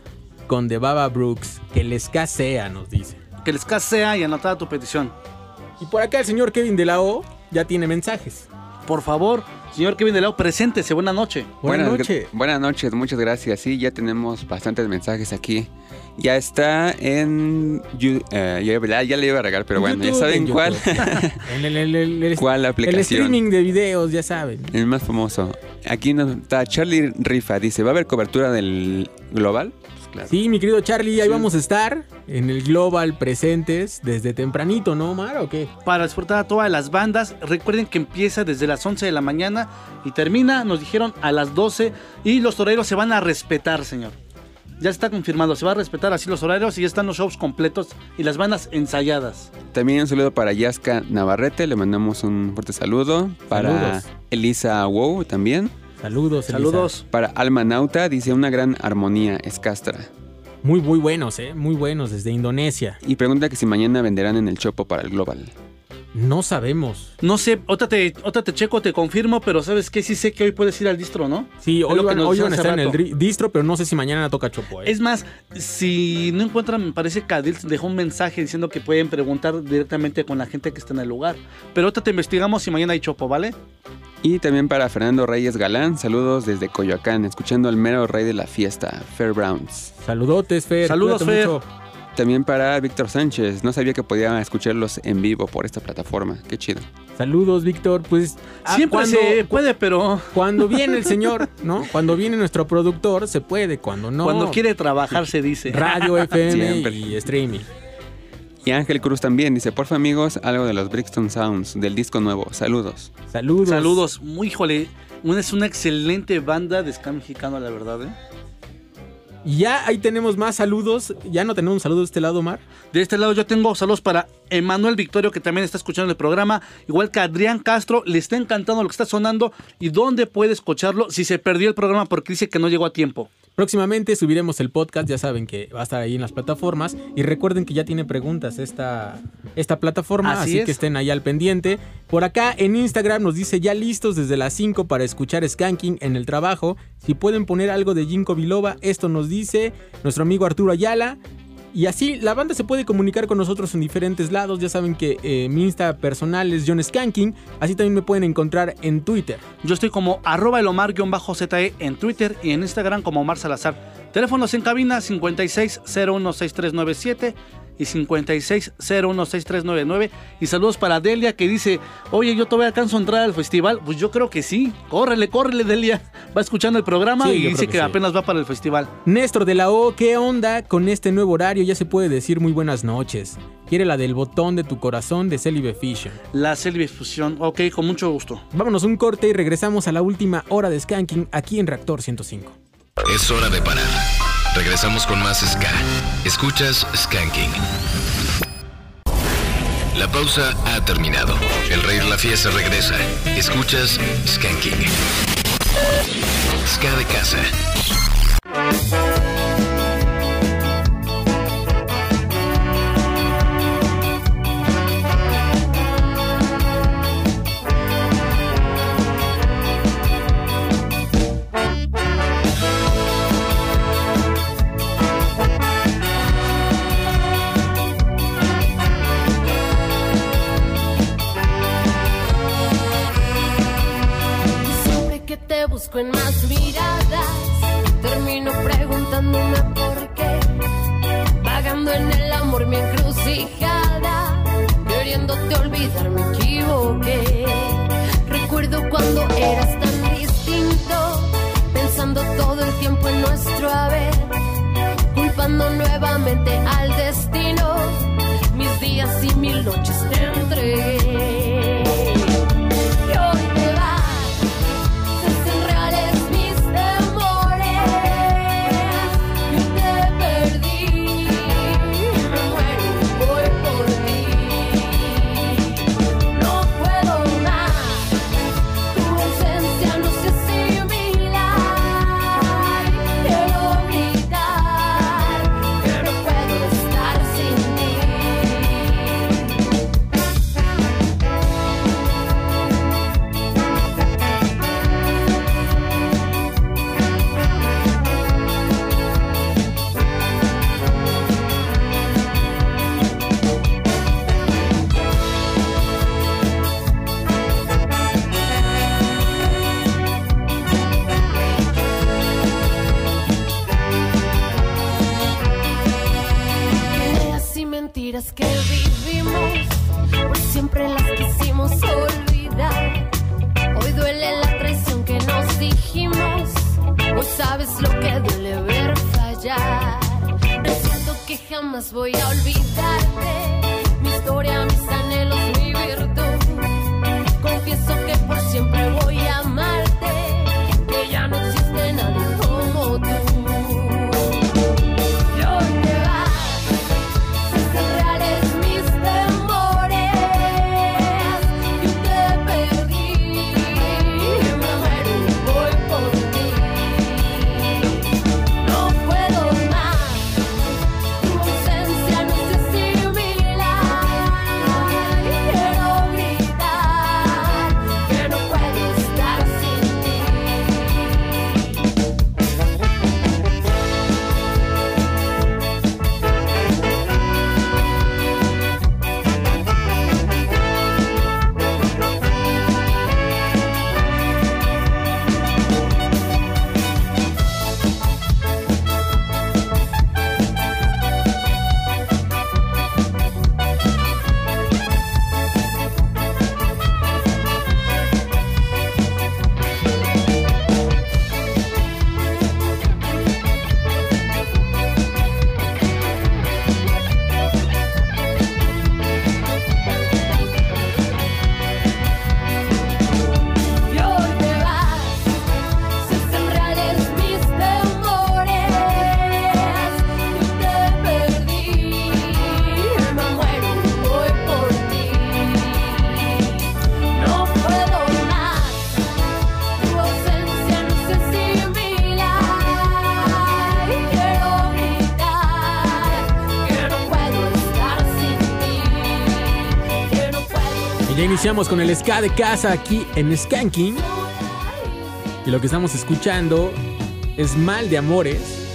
con The Baba Brooks. Que les casea, nos dice. Que les casea y anotada tu petición. Y por acá el señor Kevin de la O ya tiene mensajes. Por favor, señor Kevin de Lao, preséntese. Buena noche. Buenas Buenas, noches. buenas noches, muchas gracias. Sí, ya tenemos bastantes mensajes aquí. Ya está en. Eh, ya, ya le iba a regar, pero bueno, ya saben en cuál. En el, el- el- el- ¿Cuál el aplicación? streaming de videos, ya saben. El más famoso. Aquí nos está Charlie Rifa. Dice: ¿Va a haber cobertura del global? Pues claro. Sí, mi querido Charlie, ahí vamos a estar en el Global presentes desde tempranito, ¿no, Omar? ¿O qué? Para disfrutar a todas las bandas, recuerden que empieza desde las 11 de la mañana y termina, nos dijeron, a las 12 y los toreros se van a respetar, señor. Ya está confirmado, se va a respetar así los horarios y ya están los shows completos y las bandas ensayadas. También un saludo para Yaska Navarrete. Le mandamos un fuerte saludo. Para Saludos. Elisa Wow también. Saludos, Elisa. Saludos. Para Alma Nauta. Dice: Una gran armonía es Castra. Muy, muy buenos, ¿eh? Muy buenos desde Indonesia. Y pregunta que si mañana venderán en el Chopo para el Global. No sabemos. No sé, otra te, otra te checo, te confirmo, pero ¿sabes qué? Sí sé que hoy puedes ir al distro, ¿no? Sí, Es hoy lo que van, hoy van a estar en el distro, pero no sé si mañana toca Chopo. ¿eh? Es más, si no encuentran, me parece que Adil dejó un mensaje diciendo que pueden preguntar directamente con la gente que está en el lugar. Pero ahorita te investigamos si mañana hay chopo, ¿vale? Y también para Fernando Reyes Galán, saludos desde Coyoacán, escuchando al mero rey de la fiesta, Fair Browns. Saludotes, Fer. Saludos, cuídate Fer. mucho. También para Víctor Sánchez, no sabía que podía escucharlos en vivo por esta plataforma, qué chido. Saludos, Víctor. Pues ah, Siempre cuando, se puede, pero cuando viene el señor, ¿no? Cuando viene nuestro productor, se puede. Cuando no, cuando quiere trabajar se dice. radio, FM Siempre. y streaming. Y Ángel Cruz también dice, porfa amigos, algo de los Brixton Sounds, del disco nuevo, saludos. Saludos. Saludos. Muy, una, es una excelente banda de ska mexicano, la verdad, ¿eh? Ya ahí tenemos más saludos. Ya no tenemos un saludo de este lado, Omar. De este lado yo tengo saludos para Emanuel Victorio, que también está escuchando el programa. Igual que Adrián Castro, le está encantando lo que está sonando. ¿Y dónde puede escucharlo si se perdió el programa porque dice que no llegó a tiempo? Próximamente subiremos el podcast, ya saben que va a estar ahí en las plataformas. Y recuerden que ya tiene preguntas esta, esta plataforma, Así así, es. que estén ahí al pendiente. Por acá en Instagram nos dice ya listos desde las 5 para escuchar Skanking en el trabajo. Si pueden poner algo de Jinko Biloba, esto nos dice nuestro amigo Arturo Ayala. Y así la banda se puede comunicar con nosotros en diferentes lados. Ya saben que eh, mi Insta personal es John Skanking. Así también me pueden encontrar en Twitter. Yo estoy como arroba el Omar-ZE en Twitter y en Instagram como Omar Salazar. Teléfonos en cabina 56016397 y 56016399. Y saludos para Delia que dice, oye, yo todavía alcanzo a entrar al festival. Pues yo creo que sí. Córrele, córrele, Delia. Va escuchando el programa Sí, y dice que que, sí. apenas va para el festival. Néstor de la O, ¿qué onda con este nuevo horario? Ya se puede decir muy buenas noches. Quiere la del botón de tu corazón de Celibe Fission. La Selvi Fusión. Ok, con mucho gusto. Vámonos un corte y regresamos a la última hora de Skanking aquí en Reactor 105. Es hora de parar. Regresamos con más Ska. Escuchas Skanking. La pausa ha terminado. El rey de la fiesta regresa. Escuchas Skanking. Ska de casa. Reflejo en más miradas. Termino preguntándome por qué. Vagando en el amor mi encrucijada. Queriéndote olvidar me equivoqué. Recuerdo cuando eras tan distinto. Pensando todo el tiempo en nuestro haber. Culpando nuevamente al destino. Mis días y mil noches te entregué. Mentiras que vivimos, por siempre las quisimos olvidar. Hoy duele la traición que nos dijimos, hoy sabes lo que duele ver fallar. Presiento que jamás voy a olvidarte, mi historia, mis anhelos, mi virtud. Confieso que por siempre voy iniciamos con el ska de casa aquí en Skanking. Y lo que estamos escuchando es Mal de Amores.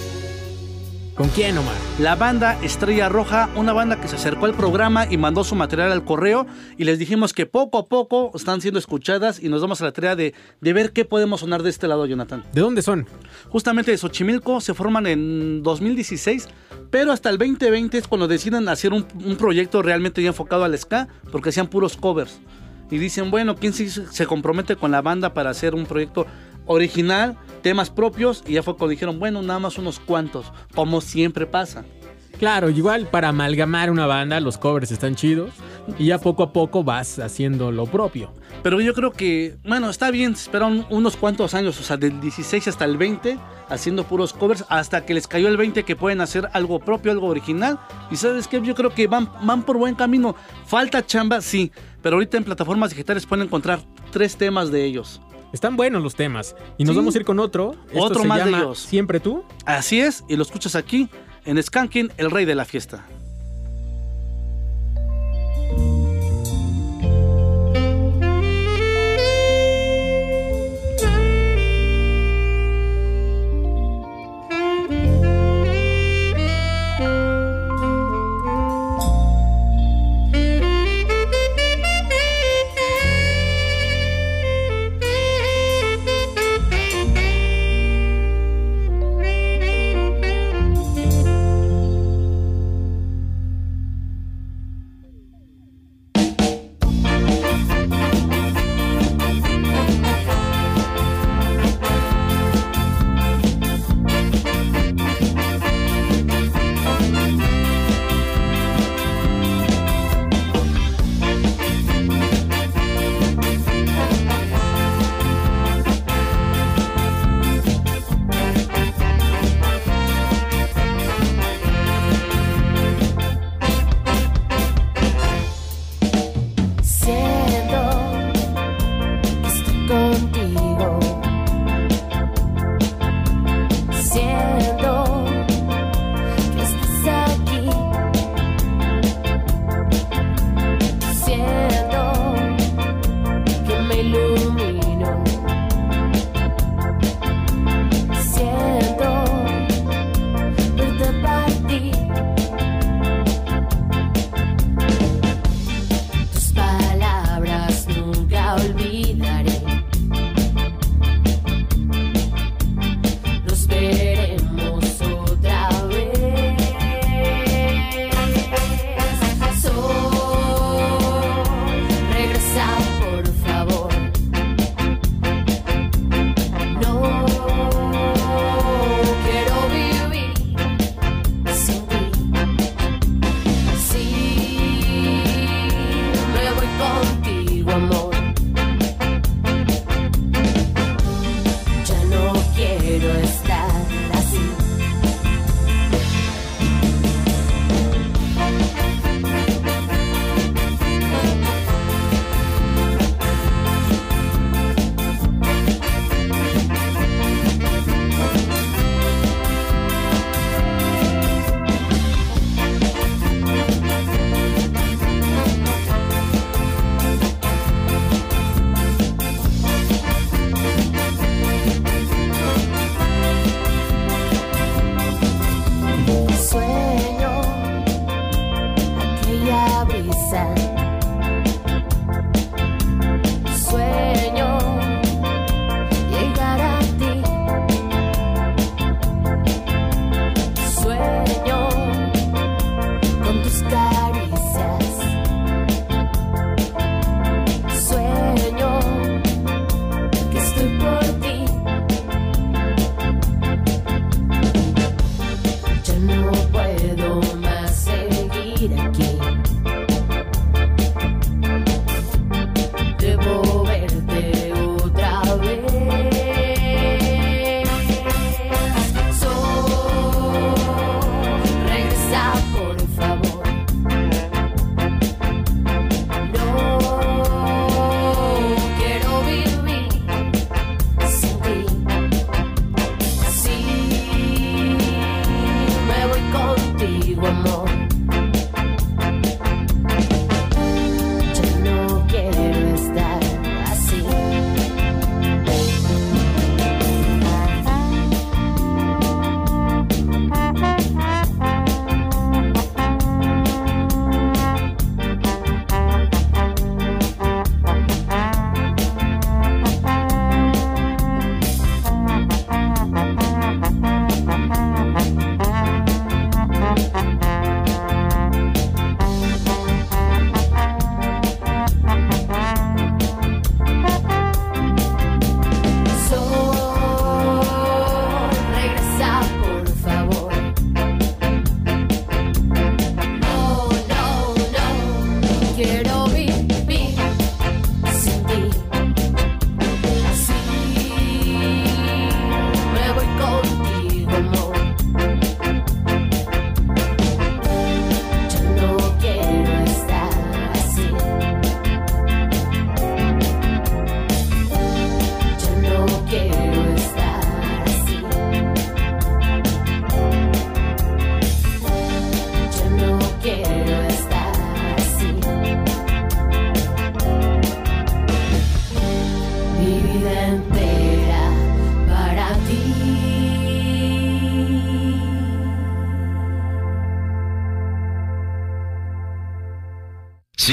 ¿Con quién, Omar? La banda Estrella Roja, una banda que se acercó al programa y mandó su material al correo y les dijimos que poco a poco están siendo escuchadas y nos damos a la tarea de, de ver qué podemos sonar de este lado, Jonathan. ¿De dónde son? Justamente de Xochimilco, se forman en 2016, pero hasta el 2020 es cuando deciden hacer un, un proyecto realmente ya enfocado al ska, porque hacían puros covers. Y dicen, bueno, ¿quién sí se compromete con la banda para hacer un proyecto original, temas propios? Y ya fue cuando dijeron, bueno, nada más unos cuantos, como siempre pasa. Claro, igual para amalgamar una banda, los covers están chidos. Y ya poco a poco vas haciendo lo propio. Pero yo creo que, bueno, está bien, se esperaron unos cuantos años, o sea, del 16 hasta el 20, haciendo puros covers, hasta que les cayó el 20 que pueden hacer algo propio, algo original. Y sabes qué, yo creo que van, van por buen camino. Falta chamba, sí, pero ahorita en plataformas digitales pueden encontrar tres temas de ellos. Están buenos los temas. Y nos Sí. vamos a ir con otro. Esto Otro se más de ellos. Siempre tú. Así es, y lo escuchas aquí en Skanking, el rey de la fiesta.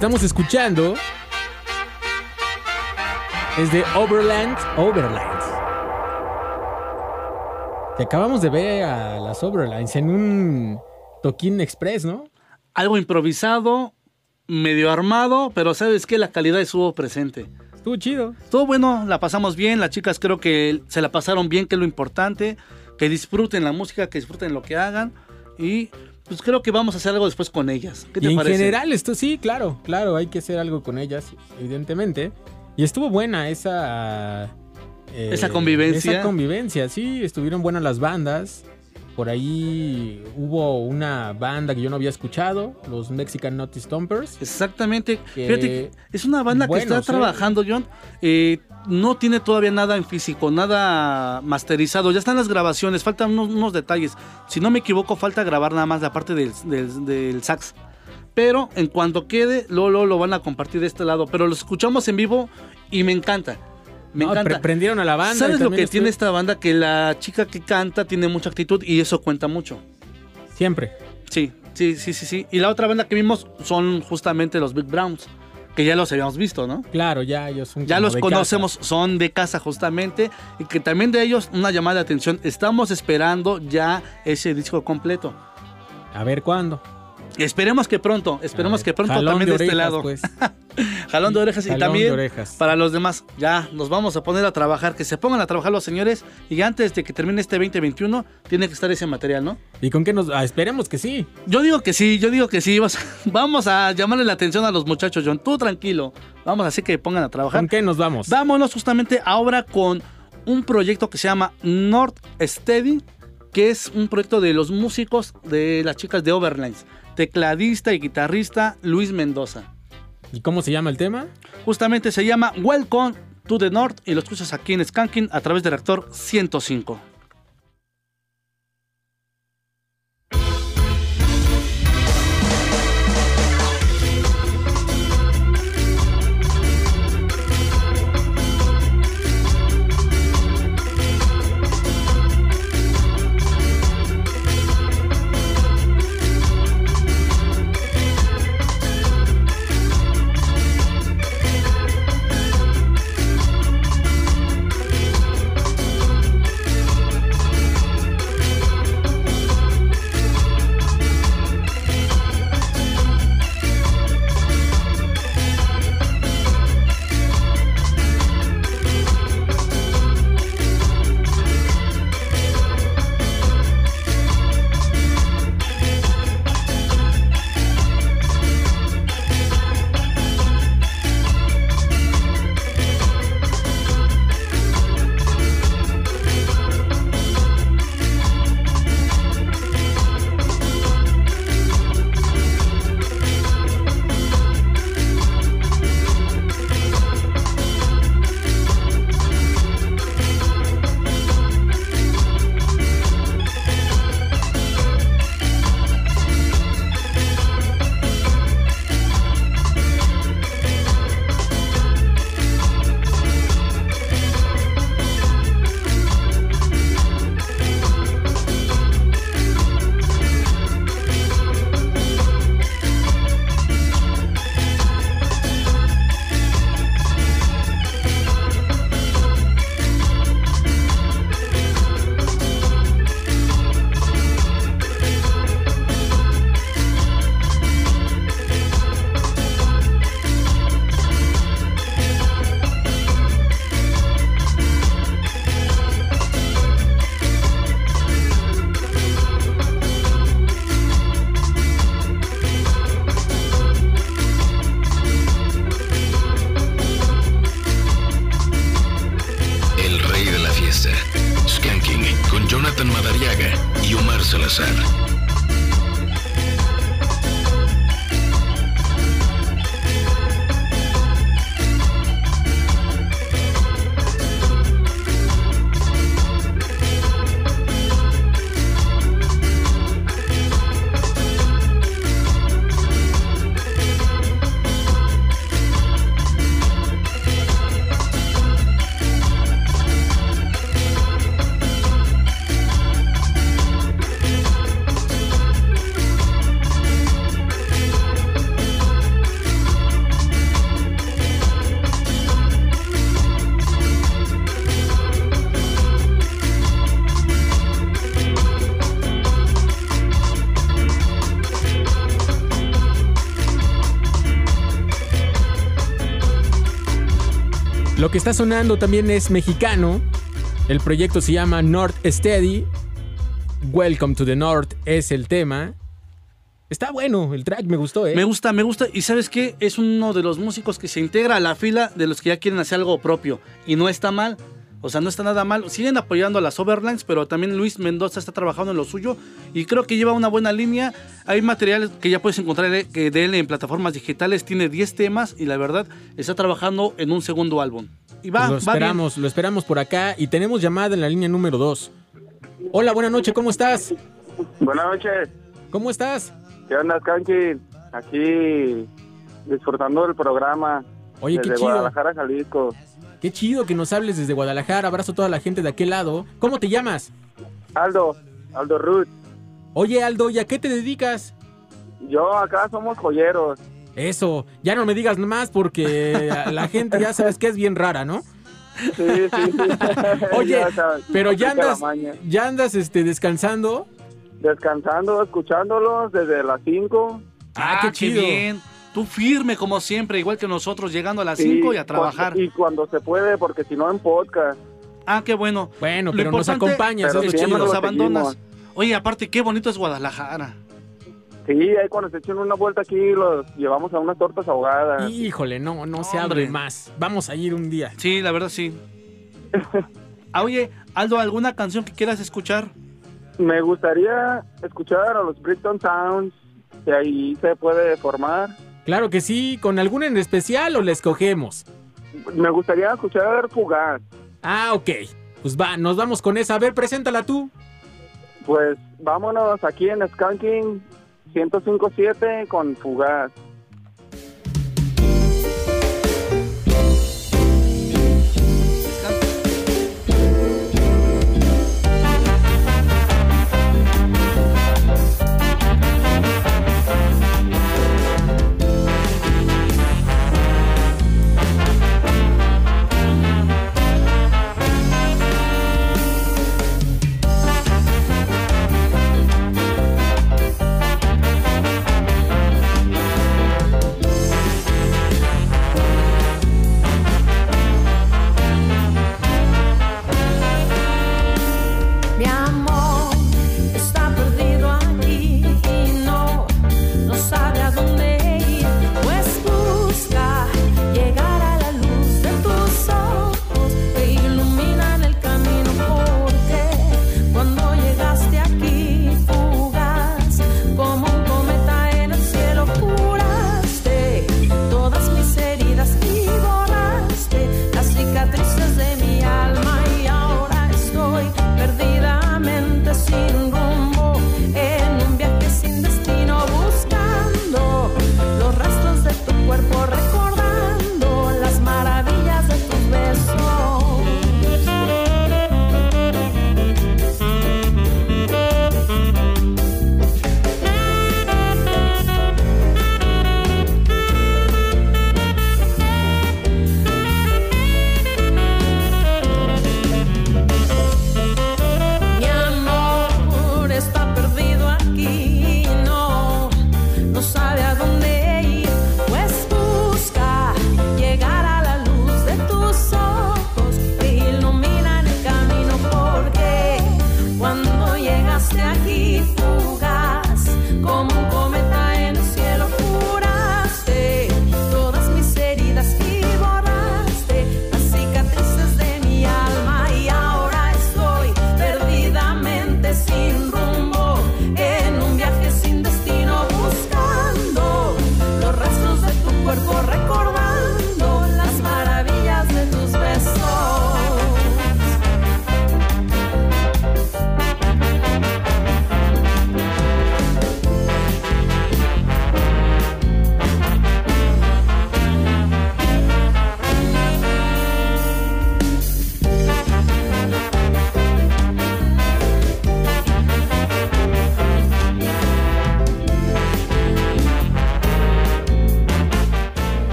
Estamos escuchando es de Overland, Overlands. Que acabamos de ver a las Overlands en un toquín express, ¿no? Algo improvisado, medio armado, pero sabes que la calidad estuvo presente. Estuvo chido. Estuvo bueno, la pasamos bien, las chicas creo que se la pasaron bien, que es lo importante, que disfruten la música, que disfruten lo que hagan y pues creo que vamos a hacer algo después con ellas. ¿Qué te y en parece? general, esto sí, claro, claro, hay que hacer algo con ellas, evidentemente. Y estuvo buena esa. eh, Esa convivencia. Esa convivencia, sí, estuvieron buenas las bandas. Por ahí hubo una banda que yo no había escuchado, los Mexican Naughty Stompers. Exactamente. que- Fíjate es una banda que está trabajando, John. eh, no tiene todavía nada en físico, nada masterizado. Ya están las grabaciones, faltan unos, unos detalles. Si no me equivoco, falta grabar nada más la parte del, del- del sax. Pero en cuanto quede, luego lo van a compartir de este lado. Pero lo escuchamos en vivo y me encanta. Me No, encanta. pre- prendieron a la banda. ¿Sabes lo que tiene esta banda? Que la chica que canta tiene mucha actitud y eso cuenta mucho. Siempre. Sí, sí, sí, sí, sí. Y la otra banda que vimos son justamente los Big Browns, que ya los habíamos visto, ¿no? Claro, ya ellos son Ya los conocemos, son de casa justamente, y que también de ellos una llamada de atención. Estamos esperando ya ese disco completo. A ver cuándo. Esperemos que pronto, esperemos que pronto también de, de este lado. pues. Jalón de orejas y Jalón también orejas. para los demás, ya nos vamos a poner a trabajar, que se pongan a trabajar los señores y antes de que termine este 2021 tiene que estar ese material, ¿no? ¿Y con qué nos.? ah, esperemos que sí. Yo digo que sí, yo digo que sí. Vamos a llamarle la atención a los muchachos, John. Tú tranquilo. Vamos así que pongan a trabajar. ¿Con qué nos vamos? Vámonos justamente ahora con un proyecto que se llama North Steady, que es un proyecto de los músicos de las chicas de Overlines. Tecladista y guitarrista Luis Mendoza. ¿Y cómo se llama el tema? Justamente se llama Welcome to the North y lo escuchas aquí en Skanking a través de Reactor 105. Lo que está sonando también es mexicano. El proyecto se llama North Steady. Welcome to the North es el tema. Está bueno, el track me gustó, ¿eh? Me gusta, me gusta. Y sabes qué? Es uno de los músicos que se integra a la fila de los que ya quieren hacer algo propio. Y no está mal. O sea, no está nada mal. Siguen apoyando a las Overlands, pero también Luis Mendoza está trabajando en lo suyo. Y creo que lleva una buena línea. Hay materiales que ya puedes encontrar de él en plataformas digitales. Tiene 10 temas y la verdad está trabajando en un segundo álbum. Y va, Pues lo va bien. esperamos, lo esperamos por acá y tenemos llamada en la línea número 2. Hola, buenas noches, ¿cómo estás? Buenas noches. ¿Cómo estás? ¿Qué onda, Kanki? Aquí disfrutando del programa. Oye, qué desde chido. Guadalajara, Jalisco. Qué chido que nos hables desde Guadalajara. Abrazo a toda la gente de aquel lado. ¿Cómo te llamas? Aldo, Aldo Ruth. Oye, Aldo, ¿y a qué te dedicas? Yo acá somos joyeros. Eso, ya no me digas más porque la gente ya sabes que es bien rara, ¿no? Sí, sí, sí. Oye, Ya sabes, pero ya andas, ya andas este, descansando. Descansando, escuchándolos desde las 5. Ah, qué chido. bien. Tú firme como siempre, igual que nosotros, llegando a las 5 y a trabajar. y cuando se puede, porque si no en podcast. Ah, qué bueno. Bueno, Lo pero nos acompañas, eso es nos abandonas. Oye, aparte, qué bonito es Guadalajara. Sí, ahí cuando se echen una vuelta aquí los llevamos a unas tortas ahogadas. Híjole, no, no se abre más. Vamos a ir un día. Sí, la verdad sí. Ah, Oye, Aldo, ¿alguna canción que quieras escuchar? Me gustaría escuchar a los Brickton Sounds, que ahí se puede formar. Claro que sí, ¿con alguna en especial o la escogemos? Me gustaría escuchar Fugaz. Ah, ok. Pues va, nos vamos con esa. A ver, preséntala tú. Pues vámonos aquí en Skanking 1057 con Fugaz.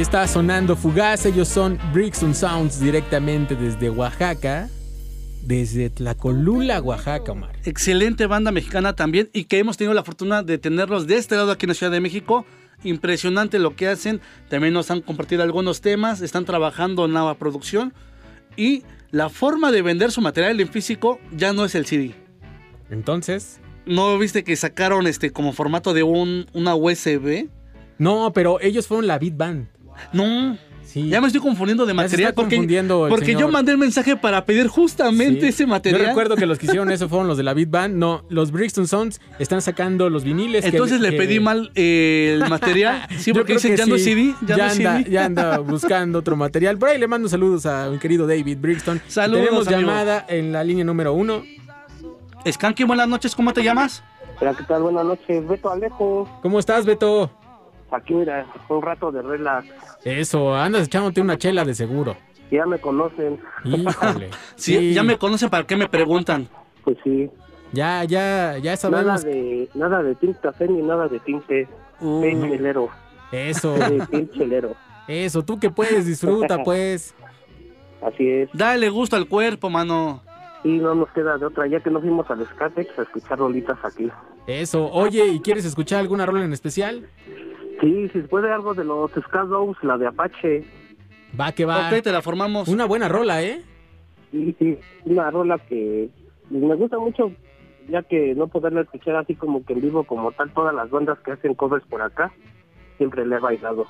Ahí está sonando Fugaz. Ellos son Brixton Sounds directamente desde Oaxaca. Desde Tlacolula, Oaxaca, Omar. Excelente banda mexicana también y que hemos tenido la fortuna de tenerlos de este lado aquí en la Ciudad de México. Impresionante lo que hacen. También nos han compartido algunos temas. Están trabajando en nueva producción. Y la forma de vender su material en físico ya no es el CD. Entonces. ¿No viste que sacaron este como formato de un, una USB? No, pero ellos fueron la Beat Band. No. Ya me estoy confundiendo de Ya material porque, confundiendo el porque yo mandé el mensaje para pedir justamente Sí. ese material. Yo recuerdo que los que hicieron eso fueron los de la Beat Band. No, los Brixton Sounds están sacando los viniles. que- Entonces le que- pedí mal eh, el material. Sí, Yo porque dicen que ya sí. CD. Ya, no es anda, CD. ya anda buscando otro material. Por ahí le mando saludos a mi querido David Brixton. Saludos, Tenemos amigo. llamada en la línea número uno. Skanky, buenas noches, ¿cómo te llamas? Hola, ¿qué tal? Buenas noches, Beto Alejo. ¿Cómo estás, Beto? Aquí, mira, un rato de relax. Eso, andas echándote una chela de seguro. Ya me conocen. Híjole. Sí, ya me conocen, ¿para qué me preguntan? Pues sí. Ya, ya, ya Nada sabemos. de, nada de tinta café ni nada de tinte. Uh. Chelero. Eso. Sí, chelero. Eso, tú que puedes, disfruta, pues. Así es. Dale gusto al cuerpo, mano. Y no nos queda de otra, ya que no fuimos al Skatex a escuchar rolitas aquí. Eso. Oye, ¿y quieres escuchar alguna rola en especial? Sí, si se puede algo de los Skadows, la de Apache. Va que va. Ok, te la formamos. Una buena rola, ¿eh? Sí, sí, una rola que me gusta mucho, ya que no poderla escuchar así como que en vivo, como tal, todas las bandas que hacen covers por acá, siempre le he bailado.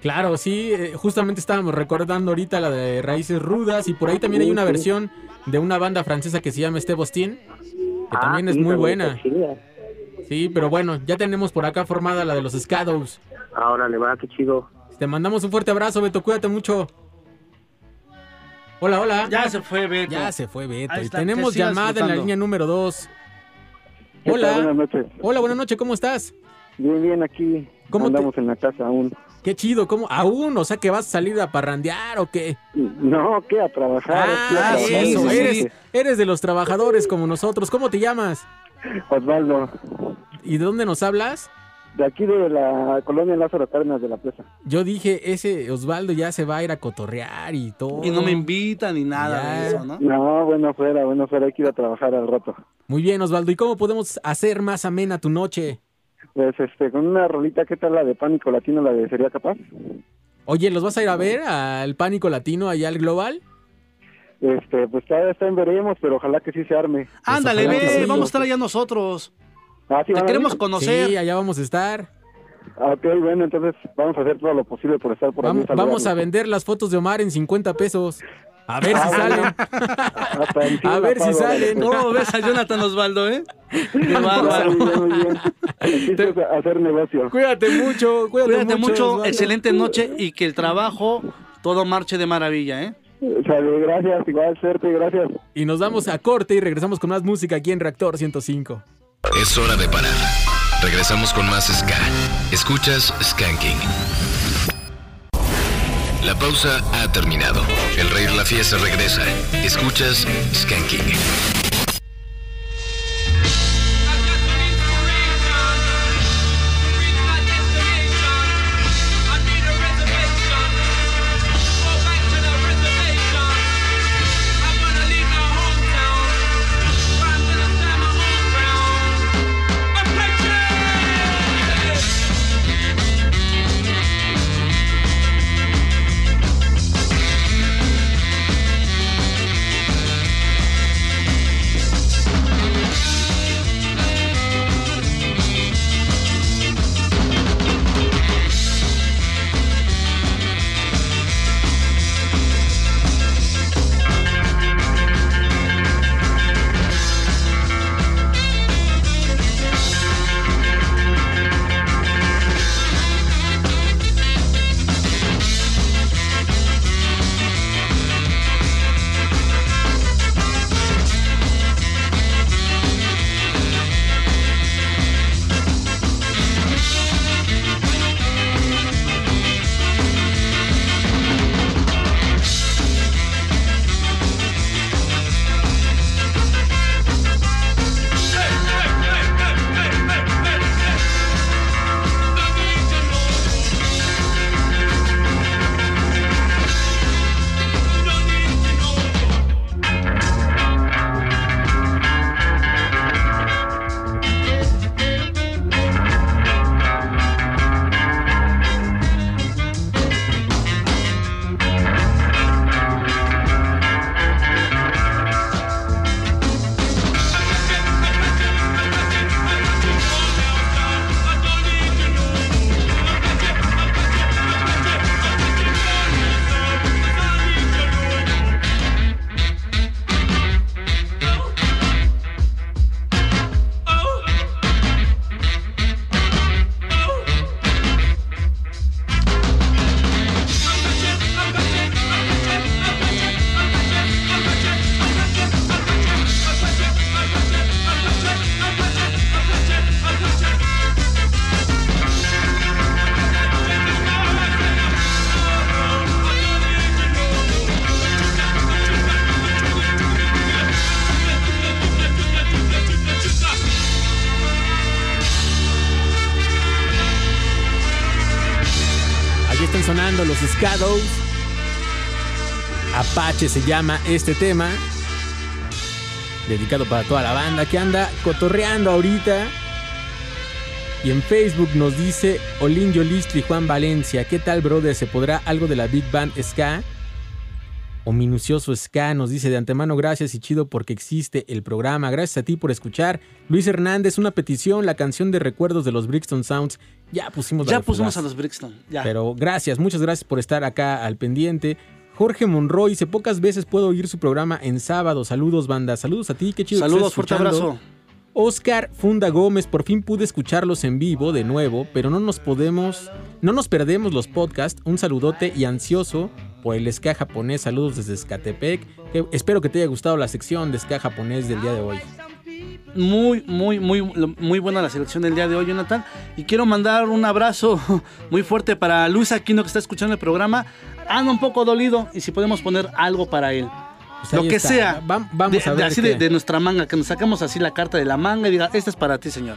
Claro, sí, eh, justamente estábamos recordando ahorita la de Raíces Rudas y por ahí también hay una versión de una banda francesa que se llama Estebostín, que Ah, también es sí, muy buena. chida. Sí, pero bueno, ya tenemos por acá formada la de los Scadows. Ahora le va, qué chido. Te mandamos un fuerte abrazo, Beto, cuídate mucho. Hola, hola. Ya se fue Beto. Ya se fue Beto. Y tenemos llamada en la línea número 2. ¿Qué tal? Hola. Buenas noches. Hola, buenas noches, ¿cómo estás? Bien, bien, aquí ¿Cómo te- andamos en la casa aún. Qué chido, ¿cómo? ¿Aún? O sea, que vas a salir a parrandear o qué? No, ¿qué? A trabajar. a Ah, trabajar, eso, sí, eres, sí. eres de los trabajadores como nosotros. ¿Cómo te llamas? Osvaldo, ¿Y de dónde nos hablas? de aquí de la colonia Lázaro Cárdenas de la Plaza. Yo dije, ese Osvaldo ya se va a ir a cotorrear y todo. Y no me invitan ni nada Ya. de eso, ¿no? No, bueno, fuera, bueno, fuera, hay que ir a trabajar al rato. Muy bien, Osvaldo. ¿Y cómo podemos hacer más amena tu noche? Pues, este, con una rolita, ¿qué tal la de Pánico Latino, la de Sería Capaz? Oye, ¿los vas a ir a ver al Pánico Latino allá al Global? Este, pues todavía está en veremos, pero ojalá que sí se arme. Ándale, ve, sí. vamos a estar allá nosotros. Ah, ¿sí Te queremos conocer. Sí, allá vamos a estar. Ah, Ok, bueno, entonces vamos a hacer todo lo posible por estar por Vamos, allí. vamos a vender las fotos de Omar en 50 pesos. A ver si Ah, salen. A ver si salen. ¿Cómo ves a Jonathan Osvaldo, eh? Qué bárbaro. Hacer negocio. Cuídate mucho, cuídate, Cuídate mucho, Osvaldo. excelente noche y que el trabajo todo marche de maravilla, ¿eh? Sale, gracias, igual suerte, gracias. Y nos vamos a corte y regresamos con más música aquí en Reactor 105. Es hora de parar. Regresamos con más Ska. Escuchas Skanking. La pausa ha terminado. El rey de la fiesta regresa. Escuchas Skanking. Apache se llama este tema. Dedicado para toda la banda que anda cotorreando ahorita. Y en Facebook nos dice Olin Yolistli Juan Valencia. ¿Qué tal, brother? ¿Se podrá algo de la Big Band Ska? O Minucioso Ska nos dice de antemano gracias y chido porque existe el programa. Gracias a ti por escuchar. Luis Hernández, una petición, la canción de recuerdos de los Brixton Sounds. Ya pusimos Ya pusimos a los Brixton. Ya. Pero gracias, muchas gracias por estar acá al pendiente. Jorge Monroy dice, pocas veces puedo oír su programa en sábado. Saludos, banda. Saludos a ti, qué chido. que Saludos, estés fuerte abrazo. Oscar Funda Gómez, por fin pude escucharlos en vivo de nuevo, pero no nos podemos, no nos perdemos los podcasts. Un saludote y ansioso por el ska japonés. Saludos desde Escatepec. Espero que te haya gustado la sección de ska japonés del día de hoy. Muy, muy, muy, muy buena la selección del día de hoy, Jonathan. Y quiero mandar un abrazo muy fuerte para Luis Aquino que está escuchando el programa. Anda un poco dolido y si podemos poner algo para él. Pues Lo que está. sea. Va- vamos de, a ver así de, de nuestra manga, que nos sacamos así la carta de la manga y diga, esta es para ti, señor.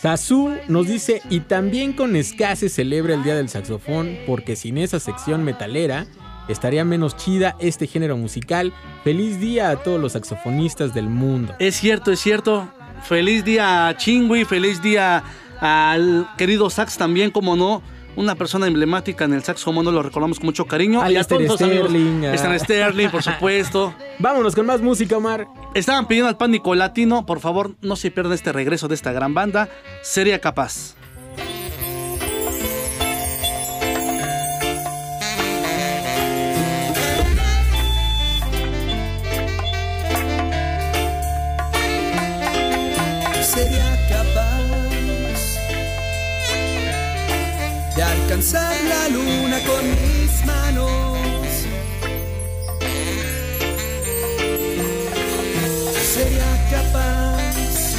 Sasu nos dice, y también con ska se celebra el Día del Saxofón, porque sin esa sección metalera estaría menos chida este género musical. Feliz día a todos los saxofonistas del mundo. Es cierto, es cierto. Feliz día a Chingui, feliz día al querido Sax también, como no. Una persona emblemática en el sax, como no lo recordamos con mucho cariño. y a Alistair todos los amigos. Sterling, ah. Están Sterling, por supuesto. Vámonos con más música, Omar. Estaban pidiendo al pánico latino, por favor, no se pierdan este regreso de esta gran banda. Sería capaz. Alcanzar la luna con mis manos. Sería capaz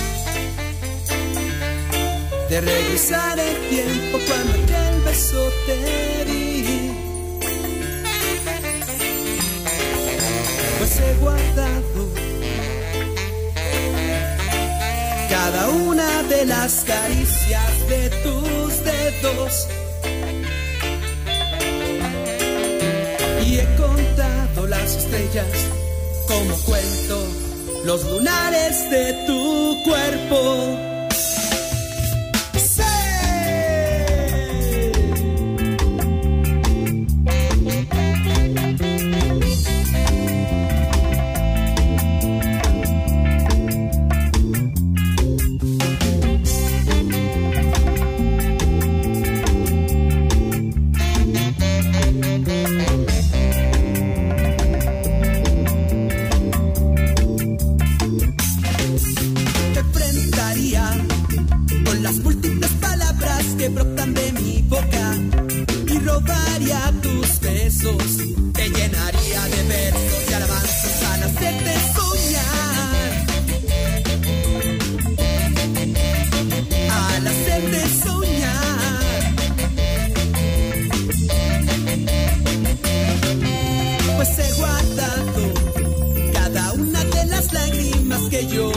de regresar el tiempo cuando aquel beso te di. Pues he guardado cada una de las caricias de tus dedos. Estrellas como cuento los lunares de tu cuerpo. Que he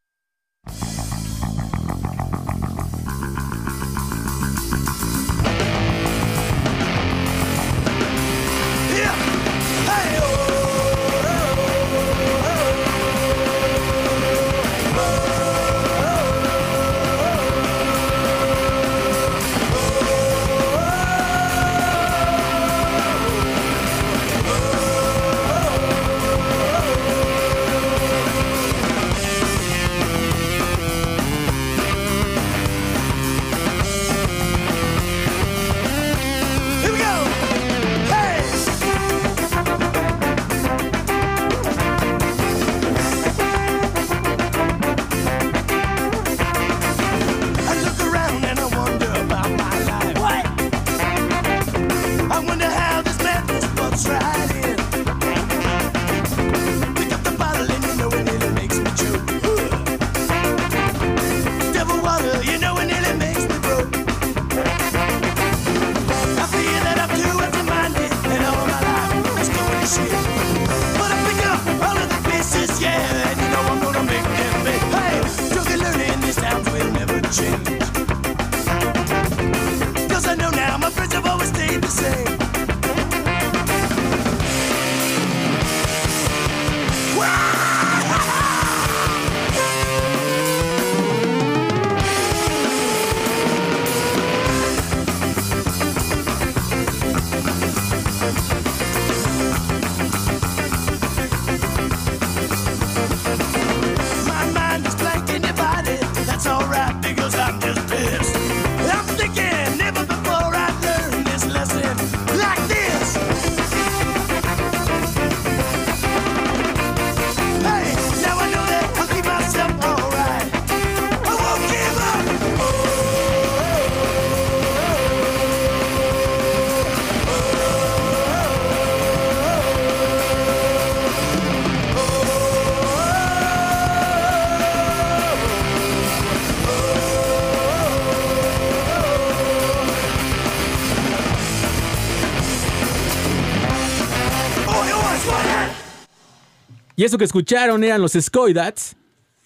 Y eso que escucharon eran los Scoidats,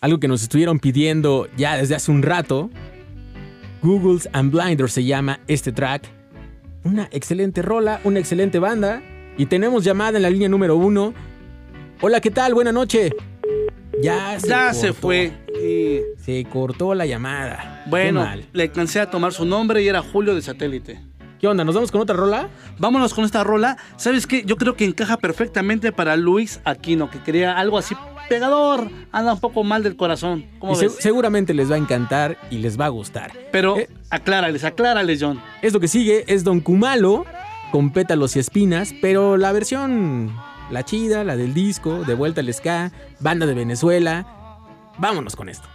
algo que nos estuvieron pidiendo ya desde hace un rato. Googles and Blinders se llama este track. Una excelente rola, una excelente banda. Y tenemos llamada en la línea número uno. Hola, ¿qué tal? Buena noche. Ya se, Ya se fue. Y Se cortó la llamada. bueno, le alcancé a tomar su nombre y era Julio de Satélite. ¿Qué onda? ¿Nos vamos con otra rola? Vámonos con esta rola. ¿Sabes qué? Yo creo que encaja perfectamente para Luis Aquino, que quería algo así pegador. Anda un poco mal del corazón. ¿Cómo Y se- ves? seguramente les va a encantar y les va a gustar. Pero aclárales, aclárales, John. Esto que sigue es Don Kumalo con pétalos y espinas, pero la versión, la chida, la del disco, de vuelta al ska, banda de Venezuela. Vámonos con esto.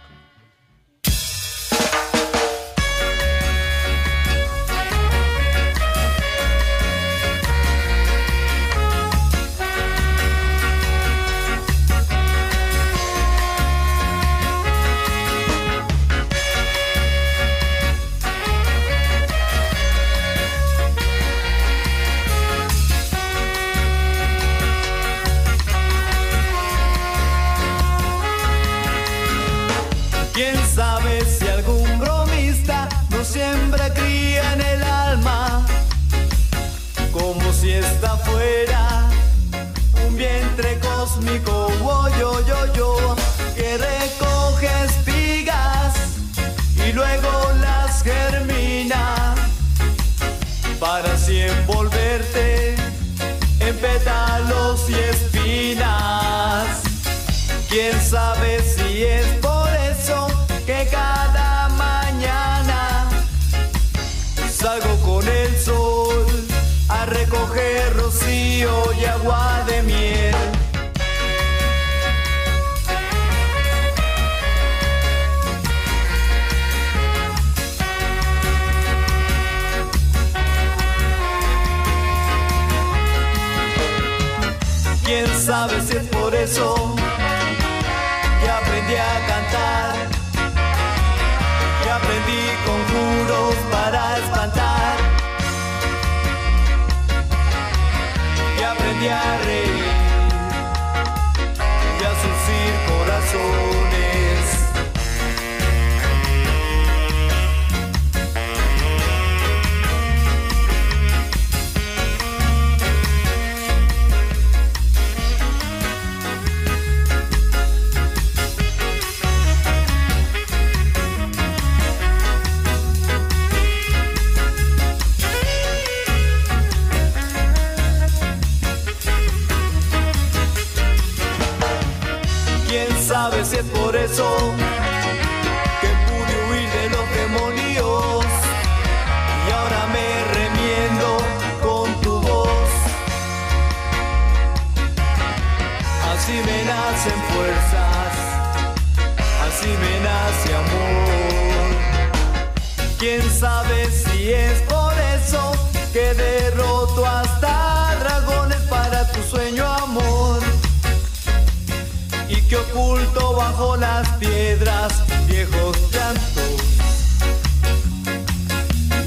Que oculto bajo las piedras viejos llantos.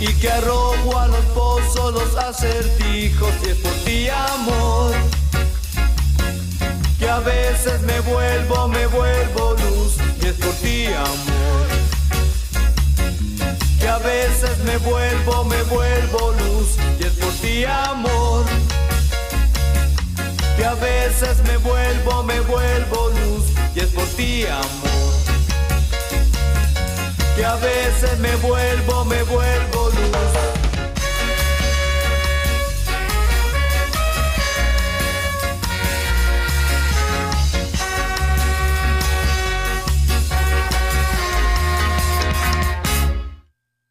Y que arrojo a los pozos los acertijos y es por ti amor. Que a veces me vuelvo, me vuelvo luz y es por ti amor. Que a veces me vuelvo, me vuelvo luz y es por ti amor que a veces me vuelvo, me vuelvo luz y es por ti amor. Que a veces me vuelvo, me vuelvo luz.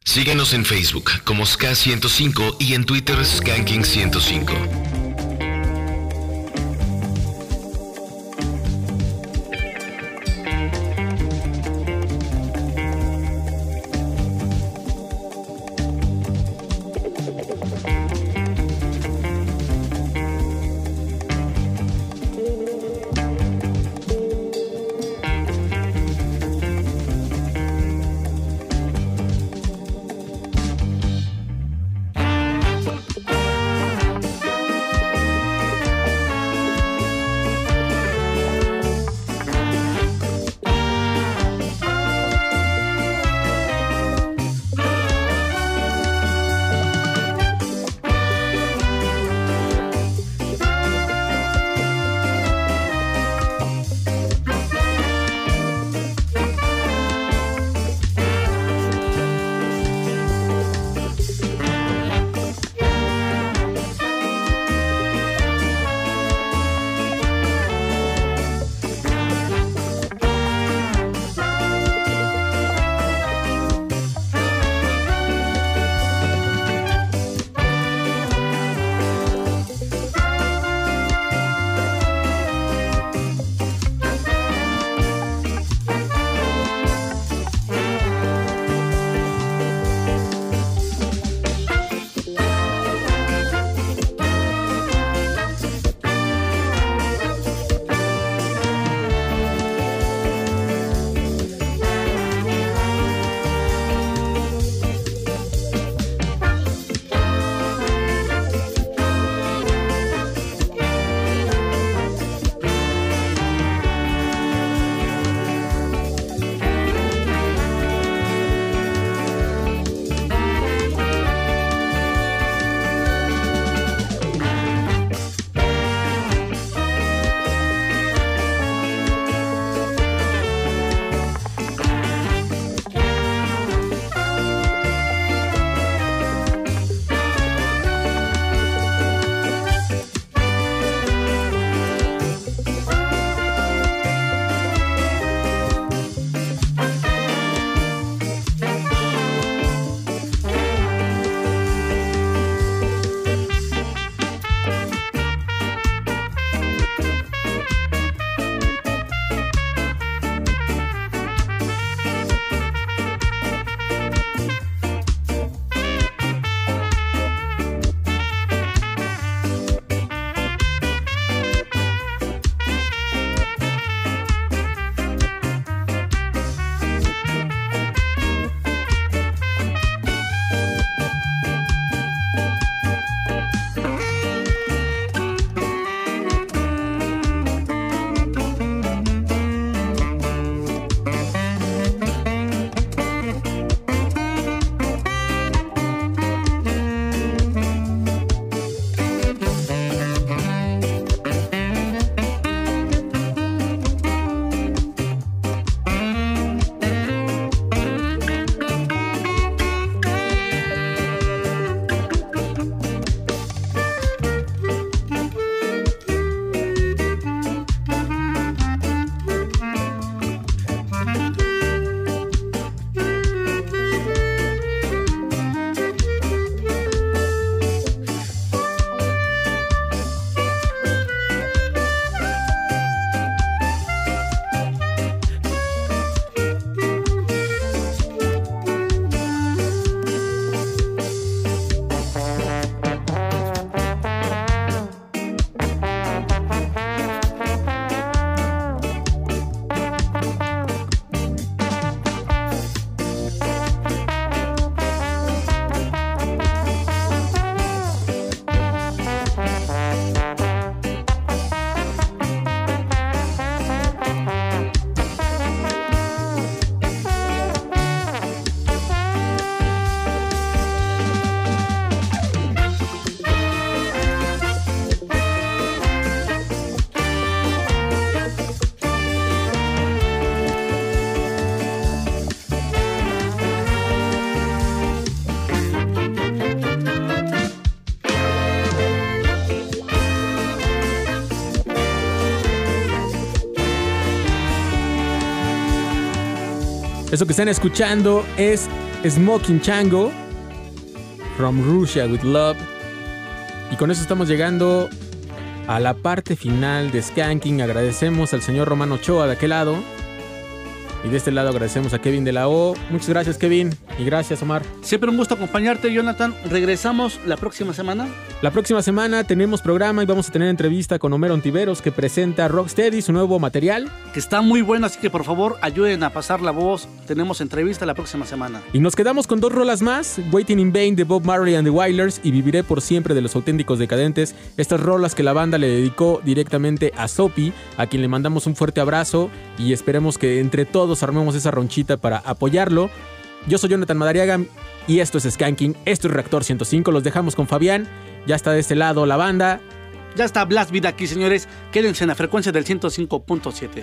Síguenos en Facebook como SK105 y en Twitter Skanking105. Eso que están escuchando es Smoking Chango from Russia with Love. Y con eso estamos llegando a la parte final de Skanking. Agradecemos al señor Romano Ochoa de aquel lado. Y de este lado agradecemos a Kevin de la O. Muchas gracias, Kevin. Y gracias, Omar. Siempre un gusto acompañarte, Jonathan. Regresamos la próxima semana. La próxima semana tenemos programa y vamos a tener entrevista con Homero Ontiveros que presenta Rocksteady, su nuevo material. Que está muy bueno, así que por favor ayuden a pasar la voz. Tenemos entrevista la próxima semana. Y nos quedamos con dos rolas más, Waiting in Vain de Bob Marley and the Wailers y Viviré por siempre de los auténticos decadentes. Estas rolas que la banda le dedicó directamente a Sopi, a quien le mandamos un fuerte abrazo y esperemos que entre todos armemos esa ronchita para apoyarlo. Yo soy Jonathan Madariaga y esto es Skanking, esto es Reactor 105, los dejamos con Fabián, ya está de este lado la banda. Ya está Blast Vida aquí, señores. Quédense en la frecuencia del 105.7.